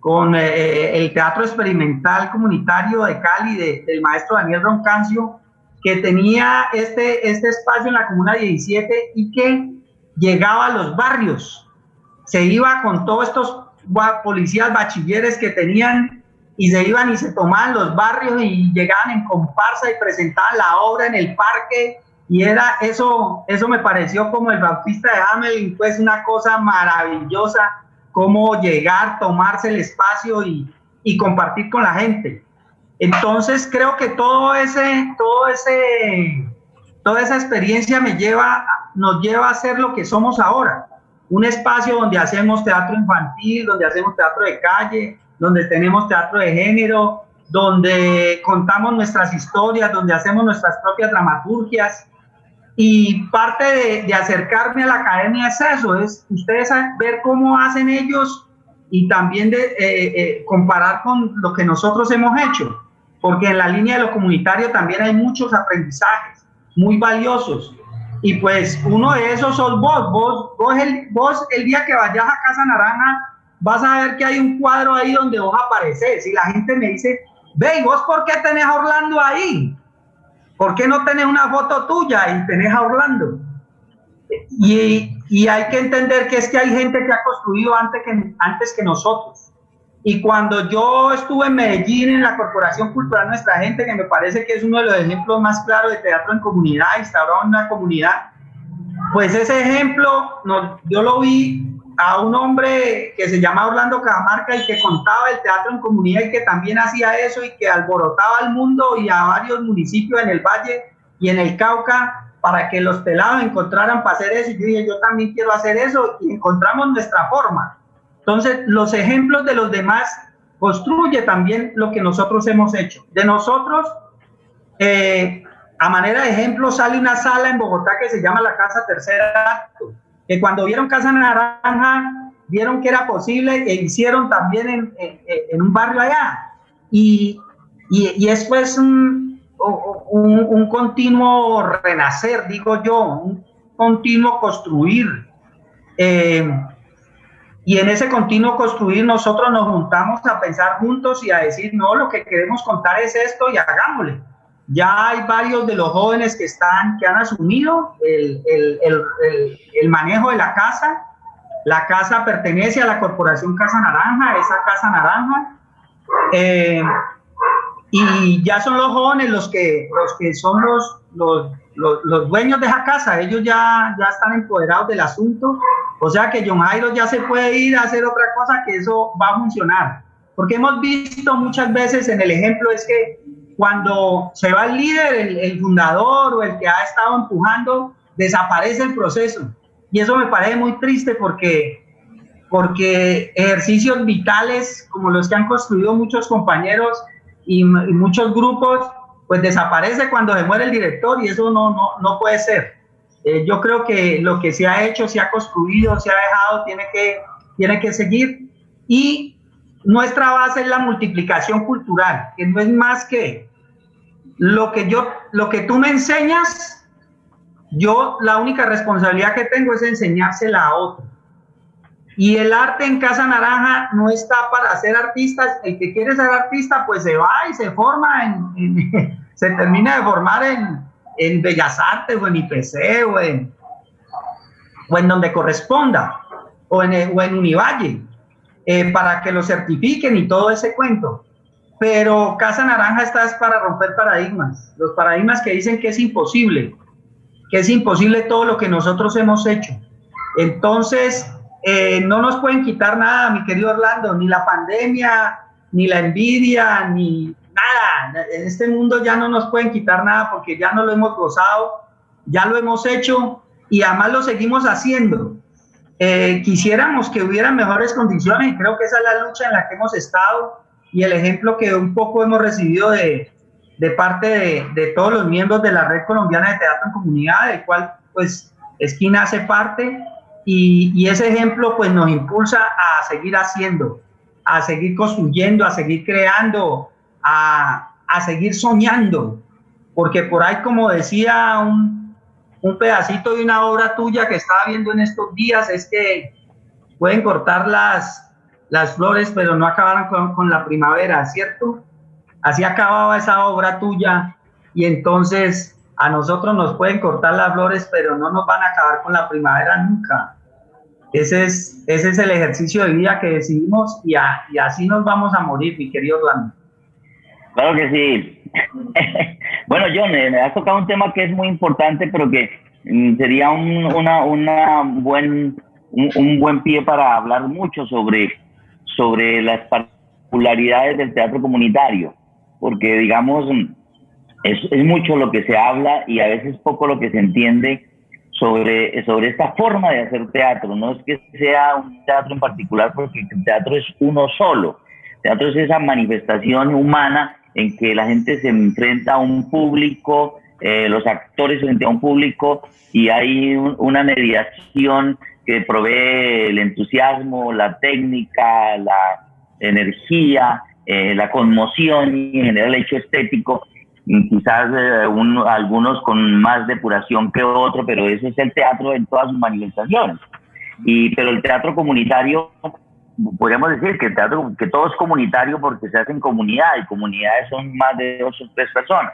con eh, eh, el Teatro Experimental Comunitario de Cali del maestro Daniel Roncancio, que tenía este, este espacio en la Comuna 17 y que llegaba a los barrios. Se iba con todos estos policías bachilleres que tenían y se iban y se tomaban los barrios y llegaban en comparsa y presentaban la obra en el parque y era eso, eso me pareció como el Bautista de Hamelin, pues una cosa maravillosa, cómo llegar, tomarse el espacio y, y compartir con la gente. Entonces creo que todo ese, todo ese, toda esa experiencia me lleva, nos lleva a ser lo que somos ahora un espacio donde hacemos teatro infantil, donde hacemos teatro de calle, donde tenemos teatro de género, donde contamos nuestras historias, donde hacemos nuestras propias dramaturgias. Y parte de, acercarme a la academia es eso, es ustedes ver cómo hacen ellos y también de eh, eh, comparar con lo que nosotros hemos hecho, porque en la línea de lo comunitario también hay muchos aprendizajes muy valiosos y pues uno de esos sos vos. Vos, el, vos el día que vayas a Casa Naranja vas a ver que hay un cuadro ahí donde vos apareces. Y la gente me dice, ve, ¿y vos por qué tenés a Orlando ahí? ¿Por qué no tenés una foto tuya y tenés a Orlando? Y, y hay que entender que es que hay gente que ha construido antes que, antes que nosotros. Y cuando yo estuve en Medellín, en la Corporación Cultural Nuestra Gente, que me parece que es uno de los ejemplos más claros de teatro en comunidad, instaurado en una comunidad, pues ese ejemplo no, yo lo vi a un hombre que se llama Orlando Cajamarca y que contaba el teatro en comunidad y que también hacía eso y que alborotaba al mundo y a varios municipios en el Valle y en el Cauca para que los pelados encontraran para hacer eso. Y yo dije, yo también quiero hacer eso y encontramos nuestra forma. Entonces, los ejemplos de los demás construye también lo que nosotros hemos hecho. De nosotros, eh, a manera de ejemplo, sale una sala en Bogotá que se llama la Casa Tercera que cuando vieron Casa Naranja, vieron que era posible e hicieron también en, en, un barrio allá. Y, y, y es pues un, un, un, continuo renacer, digo yo, un continuo construir. Eh, y en ese continuo construir nosotros nos juntamos a pensar juntos y a decir, no, lo que queremos contar es esto y hagámosle. Ya hay varios de los jóvenes que, están, que han asumido el, el, el, el manejo de la casa. La casa pertenece a la Corporación Casa Naranja, esa Casa Naranja. Eh, y ya son los jóvenes los que, los que son los, los, los, los, dueños de esa casa, ellos ya, ya están empoderados del asunto o sea que John Jairo ya se puede ir a hacer otra cosa que eso va a funcionar. Porque hemos visto muchas veces en el ejemplo es que cuando se va el líder, el, fundador o el que ha estado empujando, desaparece el proceso. Y eso me parece muy triste porque, porque ejercicios vitales como los que han construido muchos compañeros y, muchos grupos, pues desaparece cuando se muere el director y eso no, no, no puede ser. Eh, yo creo que lo que se ha hecho, se ha construido, se ha dejado, tiene que, tiene que seguir. Y nuestra base es la multiplicación cultural, que no es más que lo que, yo, lo que tú me enseñas, yo la única responsabilidad que tengo es enseñársela a otro. Y el arte en Casa Naranja no está para ser artistas. El que quiere ser artista, pues se va y se forma, se termina de formar en, en, Bellas Artes o en IPC o en, o donde corresponda, o en, o en Univalle, eh, para que lo certifiquen y todo ese cuento. Pero Casa Naranja está es para romper paradigmas, los paradigmas que dicen que es imposible, que es imposible todo lo que nosotros hemos hecho. Entonces, eh, no nos pueden quitar nada, mi querido Orlando, ni la pandemia, ni la envidia, ni nada. En este mundo ya no nos pueden quitar nada porque ya no lo hemos gozado, ya lo hemos hecho y además lo seguimos haciendo. Eh, quisiéramos que hubiera mejores condiciones creo que esa es la lucha en la que hemos estado y el ejemplo que un poco hemos recibido de, de parte de, de, todos los miembros de la Red Colombiana de Teatro en Comunidad, del cual pues Esquina hace parte y, ese ejemplo pues nos impulsa a seguir haciendo, a seguir construyendo, a seguir creando, a, seguir soñando, porque por ahí como decía un, un, pedacito de una obra tuya que estaba viendo en estos días, es que pueden cortar las, las flores, pero no acabaron con, con la primavera, ¿cierto? Así acababa esa obra tuya y entonces a nosotros nos pueden cortar las flores, pero no nos van a acabar con la primavera nunca. Ese es, ese es el ejercicio de vida que decidimos y, así nos vamos a morir, mi querido Orlando. Claro que sí. bueno, John, eh, me has tocado un tema que es muy importante, pero que mm, sería un, una, una buen, un, buen pie para hablar mucho sobre, sobre las particularidades del teatro comunitario, porque digamos, es, es mucho lo que se habla y a veces poco lo que se entiende sobre, sobre esta forma de hacer teatro. No es que sea un teatro en particular, porque el teatro es uno solo. El teatro es esa manifestación humana en que la gente se enfrenta a un público, eh, los actores frente a un público y hay una mediación que provee el entusiasmo, la técnica, la energía, eh, la conmoción y en general el hecho estético quizás eh, algunos con más depuración que otro, pero ese es el teatro en todas sus manifestaciones. Y, pero el teatro comunitario, podríamos decir que el teatro, que todo es comunitario porque se hace en comunidad y comunidades son más de dos o tres personas.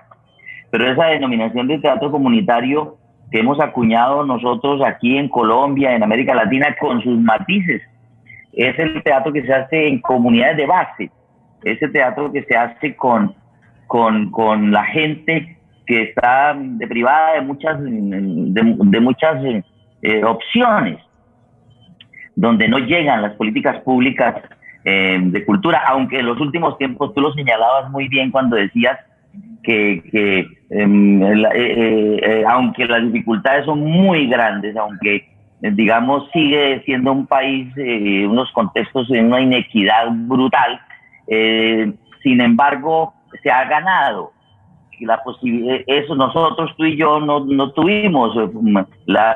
Pero esa denominación de teatro comunitario que hemos acuñado nosotros aquí en Colombia, en América Latina, con sus matices, es el teatro que se hace en comunidades de base, ese teatro que se hace con con, con la gente que está deprivada de muchas, de, muchas eh, opciones, donde no llegan las políticas públicas eh, de cultura, aunque en los últimos tiempos tú lo señalabas muy bien cuando decías que, que em, eh, aunque las dificultades son muy grandes, aunque digamos sigue siendo un país, unos contextos en una inequidad brutal, sin embargo, se ha ganado. La eso nosotros, tú y yo, no, no tuvimos eh,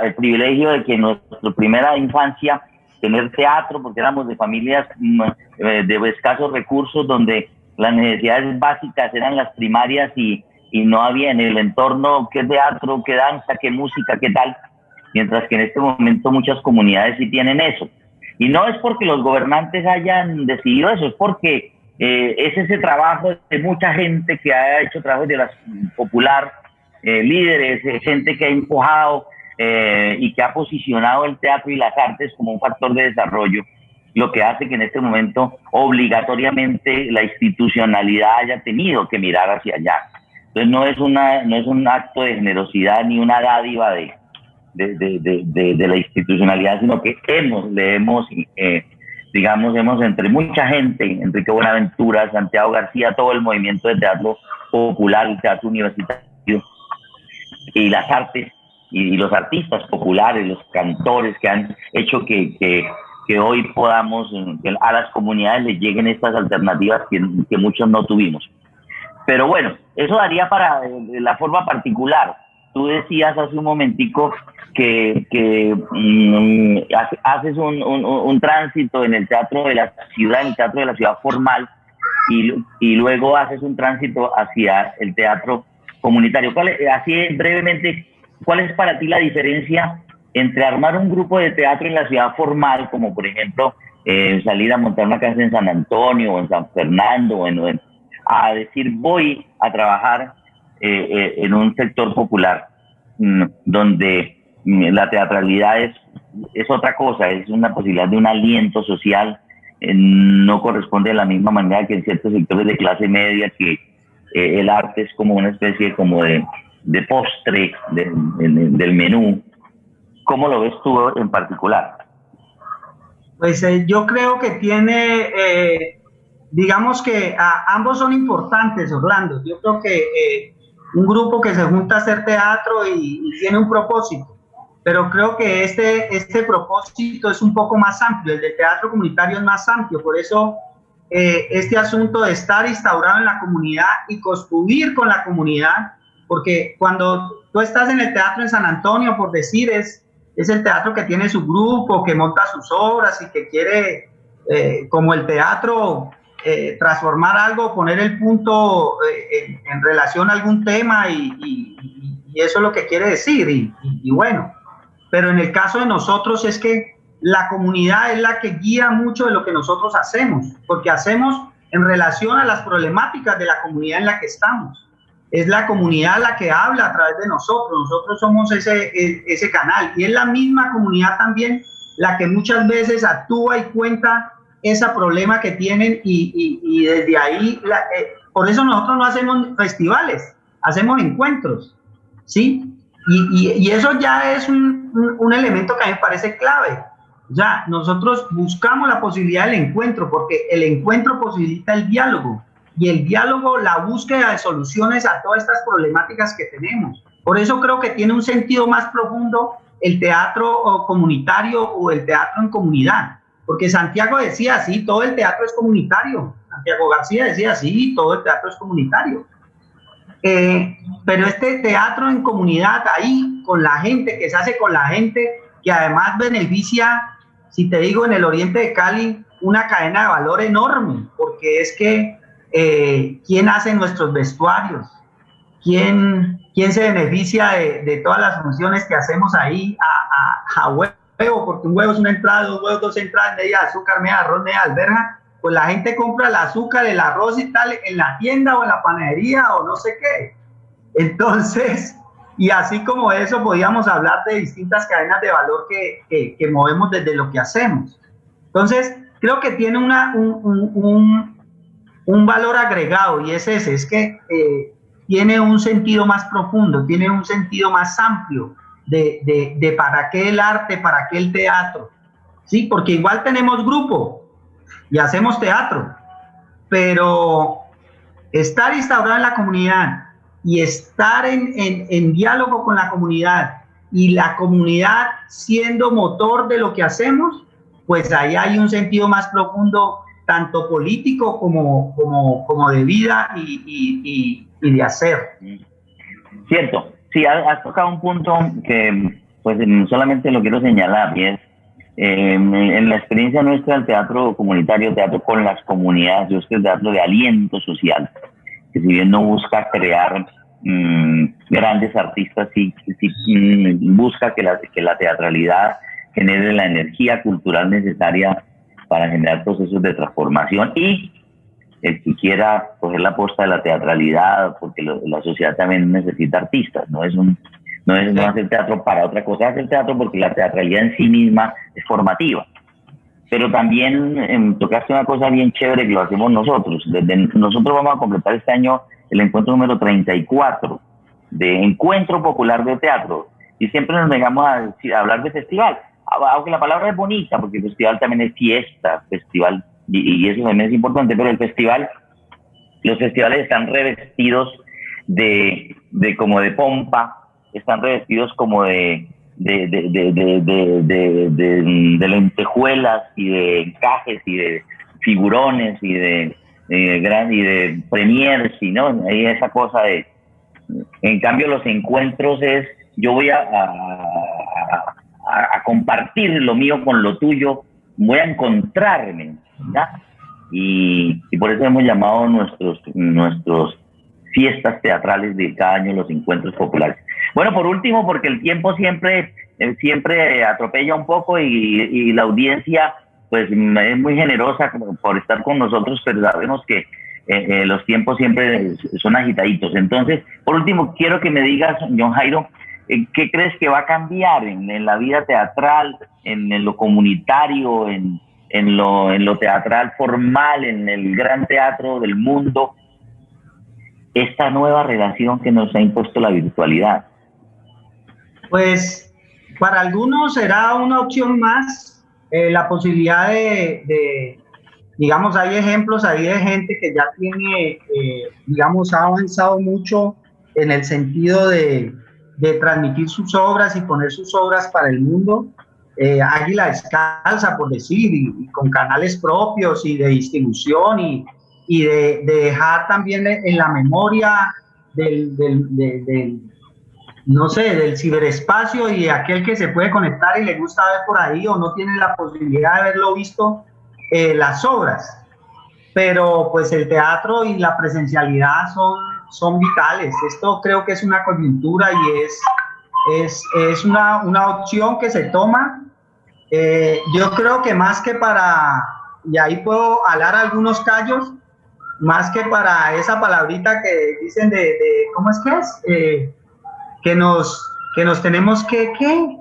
el privilegio de que en nuestra primera infancia tener teatro, porque éramos de familias mm, eh, de escasos recursos, donde las necesidades básicas eran las primarias y, y no había en el entorno qué teatro, qué danza, qué música, qué tal, mientras que en este momento muchas comunidades sí tienen eso. Y no es porque los gobernantes hayan decidido eso, es porque eh, es ese trabajo de mucha gente que ha hecho trabajo de la popular, eh, líderes, eh, gente que ha empujado y que ha posicionado el teatro y las artes como un factor de desarrollo, lo que hace que en este momento obligatoriamente la institucionalidad haya tenido que mirar hacia allá. Entonces no es, una, no es un acto de generosidad ni una dádiva de, de, la institucionalidad, sino que hemos, le hemos digamos, hemos entre mucha gente, Enrique Buenaventura, Santiago García, todo el movimiento de teatro popular, el teatro universitario y las artes y, los artistas populares, los cantores que han hecho que, que, hoy podamos, a las comunidades les lleguen estas alternativas que, que muchos no tuvimos. Pero bueno, eso daría para eh, la forma particular. Tú decías hace un momentico que, que mm, haces un, un, tránsito en el teatro de la ciudad, en el teatro de la ciudad formal, y, y luego haces un tránsito hacia el teatro comunitario. ¿Cuál así brevemente, ¿cuál es para ti la diferencia entre armar un grupo de teatro en la ciudad formal, como por ejemplo eh, salir a montar una casa en San Antonio o en San Fernando, o en, a decir voy a trabajar eh, eh, en un sector popular mm, donde mm, la teatralidad es, es otra cosa, es una posibilidad de un aliento social, no corresponde de la misma manera que en ciertos sectores de clase media que el arte es como una especie como de, de postre del menú ¿Cómo lo ves tú en particular? Pues eh, yo creo que tiene, eh, digamos que ambos son importantes, Orlando. Yo creo que eh, un grupo que se junta a hacer teatro y, tiene un propósito, pero creo que este, este propósito es un poco más amplio, el del teatro comunitario es más amplio, por eso este asunto de estar instaurado en la comunidad y construir con la comunidad, porque cuando tú estás en el teatro en San Antonio, por decir, es, es el teatro que tiene su grupo, que monta sus obras y que quiere, eh, como el teatro, eh, transformar algo, poner el punto eh, en, relación a algún tema y, eso es lo que quiere decir. Y, bueno, pero en el caso de nosotros es que la comunidad es la que guía mucho de lo que nosotros hacemos, porque hacemos en relación a las problemáticas de la comunidad en la que estamos es la comunidad la que habla a través de nosotros, nosotros somos ese, e, ese canal y es la misma comunidad también la que muchas veces actúa y cuenta ese problema que tienen y, desde ahí, eh, por eso nosotros no hacemos festivales, hacemos encuentros, ¿sí? Y, eso ya es un, un, elemento que a mí me parece clave. O sea, nosotros buscamos la posibilidad del encuentro porque el encuentro posibilita el diálogo y el diálogo, la búsqueda de soluciones a todas estas problemáticas que tenemos. Por eso creo que tiene un sentido más profundo el teatro comunitario o el teatro en comunidad. Porque Santiago decía, sí, todo el teatro es comunitario. Santiago García decía, sí, todo el teatro es comunitario. Eh, pero este teatro en comunidad, ahí, con la gente, que se hace con la gente, que además beneficia, si te digo, en el oriente de Cali, una cadena de valor enorme, porque es que eh, quién hace nuestros vestuarios, quién, quién se beneficia de, todas las funciones que hacemos ahí a, huevo, porque un huevo es una entrada, dos huevos, dos entradas, media azúcar, media arroz, media alberja, pues la gente compra el azúcar, el arroz y tal en la tienda o en la panadería o no sé qué. Entonces, y así como eso, podíamos hablar de distintas cadenas de valor que, que, movemos desde lo que hacemos. Entonces, creo que tiene una, un, un valor agregado y es ese, es que eh, tiene un sentido más profundo, tiene un sentido más amplio de, de, para qué el arte, para qué el teatro. Sí, porque igual tenemos grupo y hacemos teatro, pero estar instaurado en la comunidad y estar en, en, en diálogo con la comunidad y la comunidad siendo motor de lo que hacemos, pues ahí hay un sentido más profundo tanto político como, como, como de vida y, y, de hacer. Cierto, sí, has, tocado un punto que pues solamente lo quiero señalar y es em, en la experiencia nuestra del teatro comunitario, teatro con las comunidades, yo es que el teatro de aliento social, que si bien no busca crear mm, grandes artistas, sí, mm, busca que la, que la teatralidad genere la energía cultural necesaria para generar procesos de transformación y el que quiera coger la posta de la teatralidad, porque la sociedad también necesita artistas, no es un no es no hacer teatro para otra cosa, hacer teatro porque la teatralidad en sí misma es formativa. Pero también eh, tocaste una cosa bien chévere que lo hacemos nosotros. Desde, nosotros vamos a completar este año el encuentro número 34 de Encuentro Popular de Teatro. Y siempre nos vengamos a, a hablar de festival aunque la palabra es bonita, porque el festival también es fiesta, festival, y, eso también es importante, pero el festival, los festivales están revestidos de, de como de pompa, están revestidos como de, de, de, de, lentejuelas y de encajes y de figurones y de, gran, y de premiers y no, hay esa cosa de, en cambio los encuentros es, yo voy a, compartir lo mío con lo tuyo, voy a encontrarme. Y, por eso hemos llamado nuestros, nuestros fiestas teatrales de cada año, los encuentros populares. Bueno, por último, porque el tiempo siempre, eh, siempre atropella un poco y, la audiencia pues es muy generosa por estar con nosotros, pero sabemos que eh, los tiempos siempre son agitaditos. Entonces, por último, quiero que me digas, John Jairo, ¿qué crees que va a cambiar en, la vida teatral, en, lo comunitario, en, en, lo, en lo teatral formal, en el gran teatro del mundo? Esta nueva relación que nos ha impuesto la virtualidad. Pues para algunos será una opción más eh, la posibilidad de, digamos, hay ejemplos ahí de gente que ya tiene, eh, digamos, ha avanzado mucho en el sentido de, de transmitir sus obras y poner sus obras para el mundo. Eh, Águila Descalza, por decir, y, con canales propios y de distribución y, y de, dejar también en la memoria del, del, no sé, del ciberespacio y aquel que se puede conectar y le gusta ver por ahí o no tiene la posibilidad de haberlo visto, eh, las obras. Pero pues el teatro y la presencialidad son son vitales. Esto creo que es una coyuntura y es, es, es una, una, opción que se toma. Eh, yo creo que más que para, y ahí puedo alar algunos callos, más que para esa palabrita que dicen de, de ¿cómo es que es? Eh, que, nos, que nos tenemos que, ¿qué?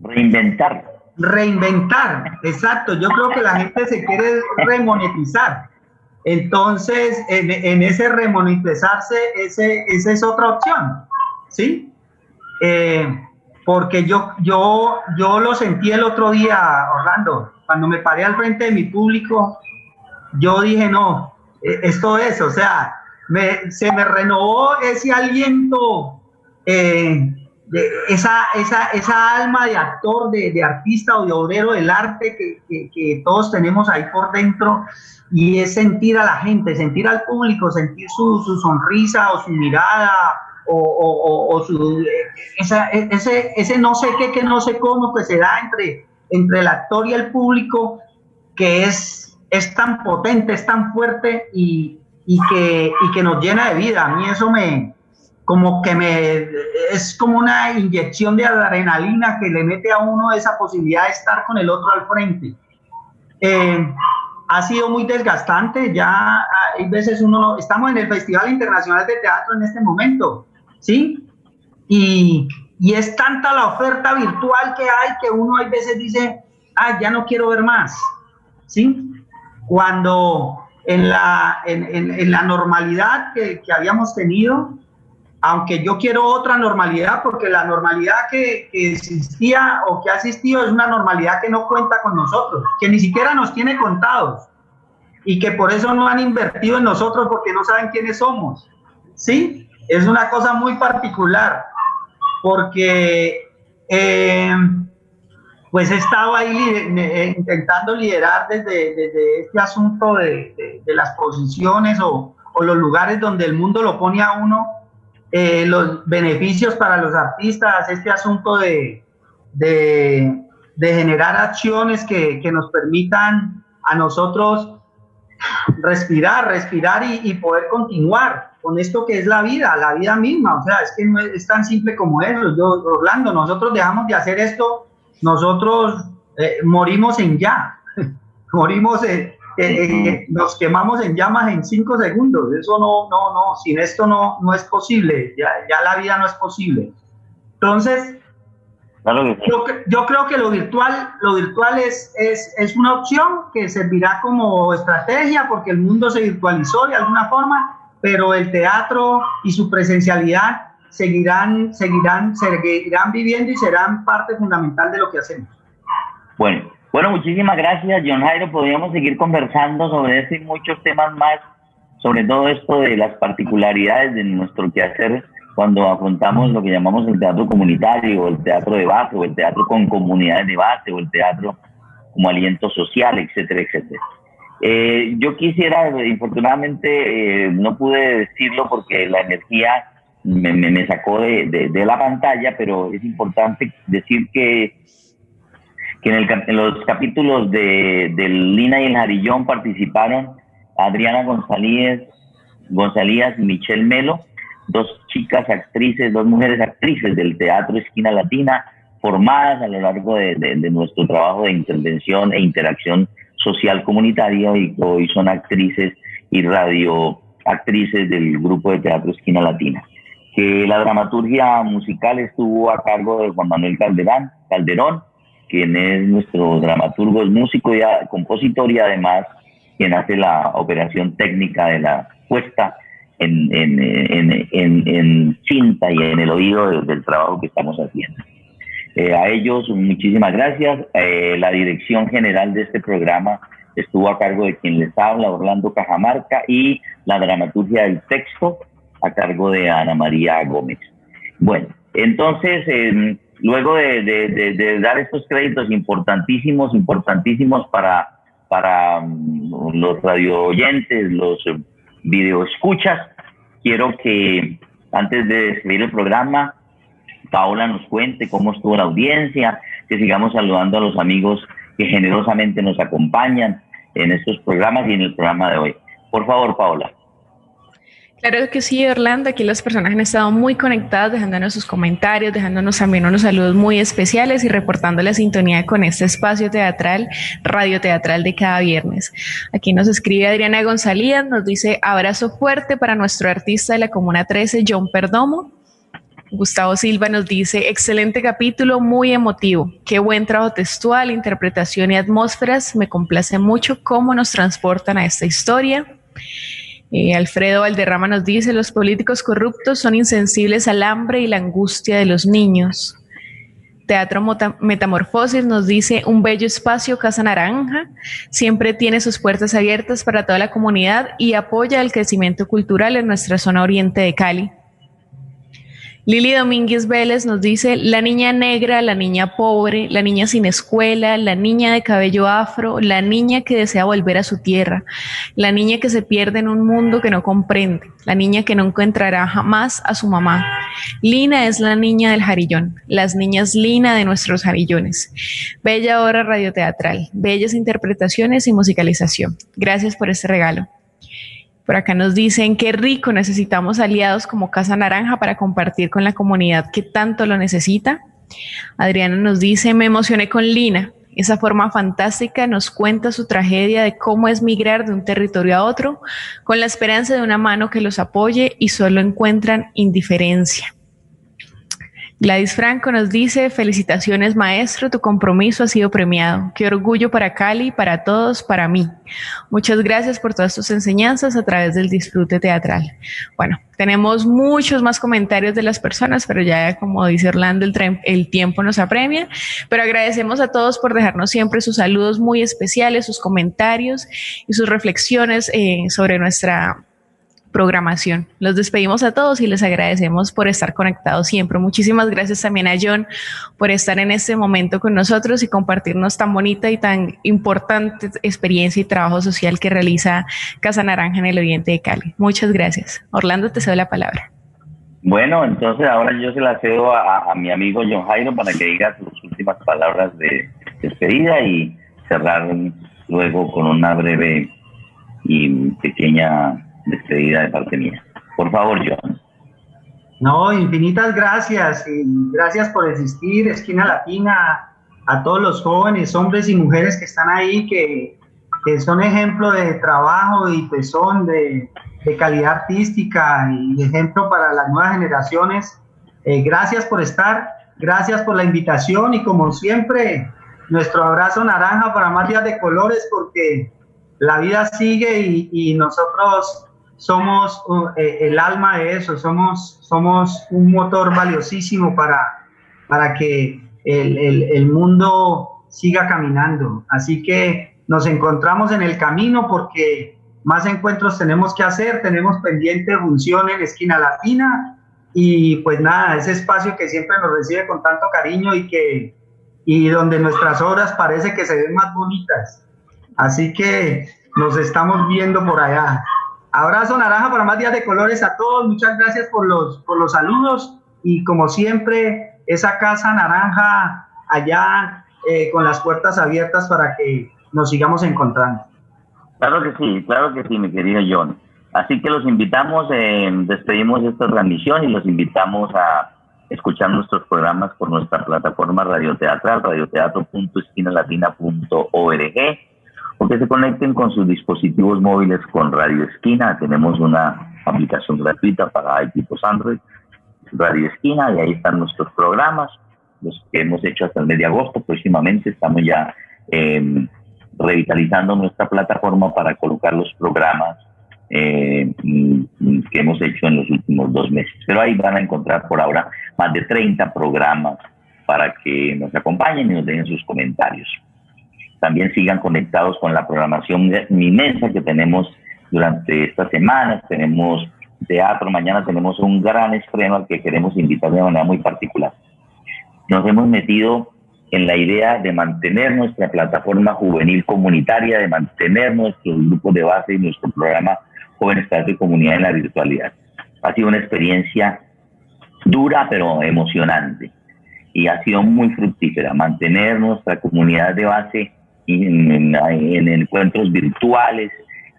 Reinventar. Reinventar, exacto. Yo creo que la gente se quiere remonetizar. Entonces, en, ese remonetizarse, ese, esa es otra opción, ¿sí? Eh, porque yo, yo, yo lo sentí el otro día, Orlando, cuando me paré al frente de mi público, yo dije, no, e, esto es, o sea, se me renovó ese aliento, eh, de esa, esa, esa alma de actor, de, de, artista o de obrero del arte que, que, que todos tenemos ahí por dentro, y es sentir a la gente, sentir al público, sentir su, su sonrisa o su mirada o, o, o su, esa, ese, ese no sé qué, que no sé cómo que se da entre, entre el actor y el público que es, es tan potente, es tan fuerte y, y, que, y que nos llena de vida. A mí eso me, como que me, es como una inyección de adrenalina que le mete a uno esa posibilidad de estar con el otro al frente. Eh, ha sido muy desgastante, ya hay veces uno no, estamos en el Festival Internacional de Teatro en este momento, ¿sí? Y, y es tanta la oferta virtual que hay que uno hay veces dice, ah, ya no quiero ver más, ¿sí? Cuando en la, en, en, la normalidad que, que habíamos tenido, aunque yo quiero otra normalidad, porque la normalidad que, existía o que ha existido es una normalidad que no cuenta con nosotros, que ni siquiera nos tiene contados y que por eso no han invertido en nosotros porque no saben quiénes somos. ¿Sí? Es una cosa muy particular, porque eh, pues he estado ahí eh, intentando liderar desde, desde este asunto de, de, las posiciones o, o los lugares donde el mundo lo pone a uno eh, los beneficios para los artistas, este asunto de, de, generar acciones que, que, nos permitan a nosotros respirar, respirar y, poder continuar con esto que es la vida, la vida misma. O sea, es que no es, tan simple como eso. Yo, Orlando, nosotros dejamos de hacer esto, nosotros eh, morimos en ya, morimos en, nos quemamos en llamas en cinco segundos. Eso no, no, no, sin esto no, no es posible, ya, ya la vida no es posible. Entonces, yo, yo, creo que lo virtual, lo virtual es, es, es, una opción que servirá como estrategia porque el mundo se virtualizó de alguna forma, pero el teatro y su presencialidad seguirán, seguirán, seguirán viviendo y serán parte fundamental de lo que hacemos. Bueno, bueno, muchísimas gracias, John Jairo. Podríamos seguir conversando sobre eso y muchos temas más, sobre todo esto de las particularidades de nuestro quehacer cuando afrontamos lo que llamamos el teatro comunitario, o el teatro de base, o el teatro con comunidades de base, o el teatro como aliento social, etcétera, etcétera. Eh, yo quisiera, infortunadamente, eh, no pude decirlo porque la energía me, me, sacó de, de, la pantalla, pero es importante decir que que en, el, en los capítulos de, Lina y el Jarillón participaron Adriana González, González y Michelle Melo, dos chicas actrices, dos mujeres actrices del Teatro Esquina Latina, formadas a lo largo de, nuestro trabajo de intervención e interacción social comunitaria y hoy son actrices y radioactrices del grupo de Teatro Esquina Latina. Que la dramaturgia musical estuvo a cargo de Juan Manuel Calderón quien es nuestro dramaturgo, es músico y compositor y además quien hace la operación técnica de la puesta en, cinta y en el oído del, trabajo que estamos haciendo. Eh, a ellos muchísimas gracias. Eh, la dirección general de este programa estuvo a cargo de quien les habla, Orlando Cajamarca, y la dramaturgia del texto a cargo de Ana María Gómez. Bueno, entonces, luego de, dar estos créditos importantísimos, importantísimos para, para mm, los radio oyentes, los video escuchas, quiero que antes de despedir el programa, Paola nos cuente cómo estuvo la audiencia, que sigamos saludando a los amigos que generosamente nos acompañan en estos programas y en el programa de hoy. Por favor, Paola. Claro que sí, Orlando. Aquí las personas han estado muy conectadas, dejándonos sus comentarios, dejándonos también unos saludos muy especiales y reportando la sintonía con este espacio teatral, radio teatral de cada viernes. Aquí nos escribe Adriana González, nos dice abrazo fuerte para nuestro artista de la Comuna 13, John Perdomo. Gustavo Silva nos dice, excelente capítulo, muy emotivo. Qué buen trabajo textual, interpretación y atmósferas. Me complace mucho cómo nos transportan a esta historia. Eh, Alfredo Valderrama nos dice, los políticos corruptos son insensibles al hambre y la angustia de los niños. Teatro Metamorfosis nos dice, un bello espacio, Casa Naranja, siempre tiene sus puertas abiertas para toda la comunidad y apoya el crecimiento cultural en nuestra zona oriente de Cali. Lili Domínguez Vélez nos dice, la niña negra, la niña pobre, la niña sin escuela, la niña de cabello afro, la niña que desea volver a su tierra, la niña que se pierde en un mundo que no comprende, la niña que no encontrará jamás a su mamá. Lina es la niña del jarillón, las niñas Lina de nuestros jarillones. Bella obra radioteatral, bellas interpretaciones y musicalización. Gracias por este regalo. Por acá nos dicen, qué rico, necesitamos aliados como Casa Naranja para compartir con la comunidad que tanto lo necesita. Adriana nos dice, me emocioné con Lina. Esa forma fantástica nos cuenta su tragedia de cómo es migrar de un territorio a otro, con la esperanza de una mano que los apoye y solo encuentran indiferencia. Gladys Franco nos dice, felicitaciones maestro, tu compromiso ha sido premiado. Qué orgullo para Cali, para todos, para mí. Muchas gracias por todas tus enseñanzas a través del disfrute teatral. Bueno, tenemos muchos más comentarios de las personas, pero ya como dice Orlando, el, el tiempo nos apremia. Pero agradecemos a todos por dejarnos siempre sus saludos muy especiales, sus comentarios y sus reflexiones eh, sobre nuestra programación. Los despedimos a todos y les agradecemos por estar conectados siempre. Muchísimas gracias también a John por estar en este momento con nosotros y compartirnos tan bonita y tan importante experiencia y trabajo social que realiza Casa Naranja en el Oriente de Cali. Muchas gracias. Orlando, te cedo la palabra. Bueno, entonces ahora yo se la cedo a, mi amigo John Jairo para que diga sus últimas palabras de despedida y cerrar luego con una breve y pequeña despedida de parte mía. Por favor, John. No, infinitas gracias. Y gracias por existir, Esquina Latina, a todos los jóvenes, hombres y mujeres que están ahí, que, que son ejemplo de trabajo y pues son de, de calidad artística y ejemplo para las nuevas generaciones. Eh, gracias por estar, gracias por la invitación y como siempre, nuestro abrazo naranja para más días de colores porque la vida sigue y nosotros somos uh, eh, el alma de eso, somos, somos un motor valiosísimo para, para que el, el, el, mundo siga caminando. Así que nos encontramos en el camino porque más encuentros tenemos que hacer, tenemos pendiente función en Esquina Latina y pues nada, ese espacio que siempre nos recibe con tanto cariño y que y donde nuestras obras parece que se ven más bonitas. Así que nos estamos viendo por allá. Abrazo naranja para más días de colores a todos. Muchas gracias por los, por los saludos y como siempre, esa casa naranja allá eh, con las puertas abiertas para que nos sigamos encontrando. Claro que sí, claro que sí, mi querido John. Así que los invitamos, eh, despedimos esta transmisión y los invitamos a escuchar nuestros programas por nuestra plataforma radioteatral, radioteatro.esquinalatina.org o que se conecten con sus dispositivos móviles con Radio Esquina. Tenemos una aplicación gratuita para equipos Android, Radio Esquina, y ahí están nuestros programas, los que hemos hecho hasta el mes de agosto. Próximamente estamos ya em, revitalizando nuestra plataforma para colocar los programas eh, que hemos hecho en los últimos dos meses. Pero ahí van a encontrar por ahora más de 30 programas para que nos acompañen y nos den sus comentarios. También sigan conectados con la programación inmensa que tenemos durante estas semanas. Tenemos teatro, mañana tenemos un gran estreno al que queremos invitar de manera muy particular. Nos hemos metido en la idea de mantener nuestra plataforma juvenil comunitaria, de mantener nuestros grupos de base y nuestro programa Jóvenes Teatro y Comunidad en la virtualidad. Ha sido una experiencia dura pero emocionante y ha sido muy fructífera mantener nuestra comunidad de base en, encuentros virtuales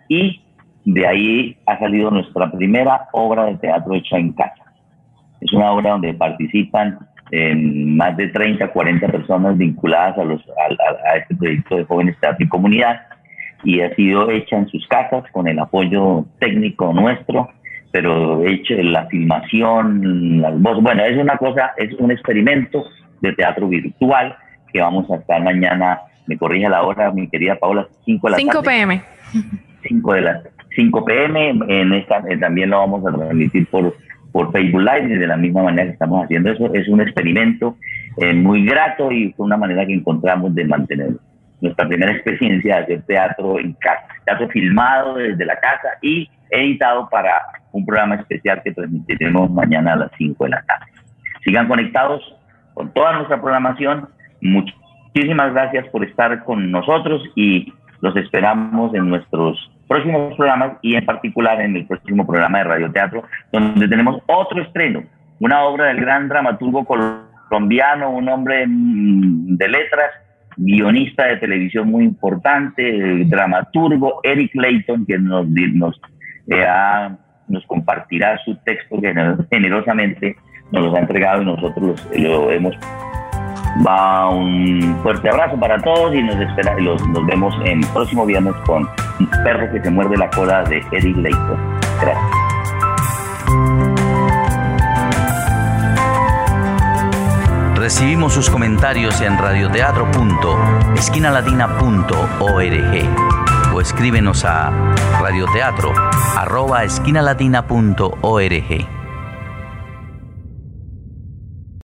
y de ahí ha salido nuestra primera obra de teatro hecha en casa. Es una obra donde participan más de 30, 40 personas vinculadas a, los, a, este proyecto de jóvenes teatro y comunidad y ha sido hecha en sus casas con el apoyo técnico nuestro, pero hecho la filmación, las voces, bueno, es una cosa, es un experimento de teatro virtual que vamos a estar mañana, me corrige la hora, mi querida Paula, 5 de la 5 pm. 5 de la 5 pm, en esta, eh, también lo vamos a transmitir por, por Facebook Live, de la misma manera que estamos haciendo eso, es un experimento eh, muy grato y fue una manera que encontramos de mantenerlo nuestra primera experiencia de hacer teatro en casa, teatro filmado desde la casa y editado para un programa especial que transmitiremos mañana a las 5 de la tarde. Sigan conectados con toda nuestra programación. Muchísimas gracias por estar con nosotros y los esperamos en nuestros próximos programas y en particular en el próximo programa de radioteatro, donde tenemos otro estreno, una obra del gran dramaturgo colombiano, un hombre mm, de letras, guionista de televisión muy importante, dramaturgo, Eric Layton, que nos, nos, eh, nos compartirá su texto que generosamente nos los ha entregado y nosotros lo hemos. Va un fuerte abrazo para todos y nos, espera, los, nos vemos el próximo viernes con perro que se muerde la cola de Eric Layton. Gracias. Recibimos sus comentarios en radioteatro.esquinalatina.org o escríbenos a radioteatro.esquinalatina.org.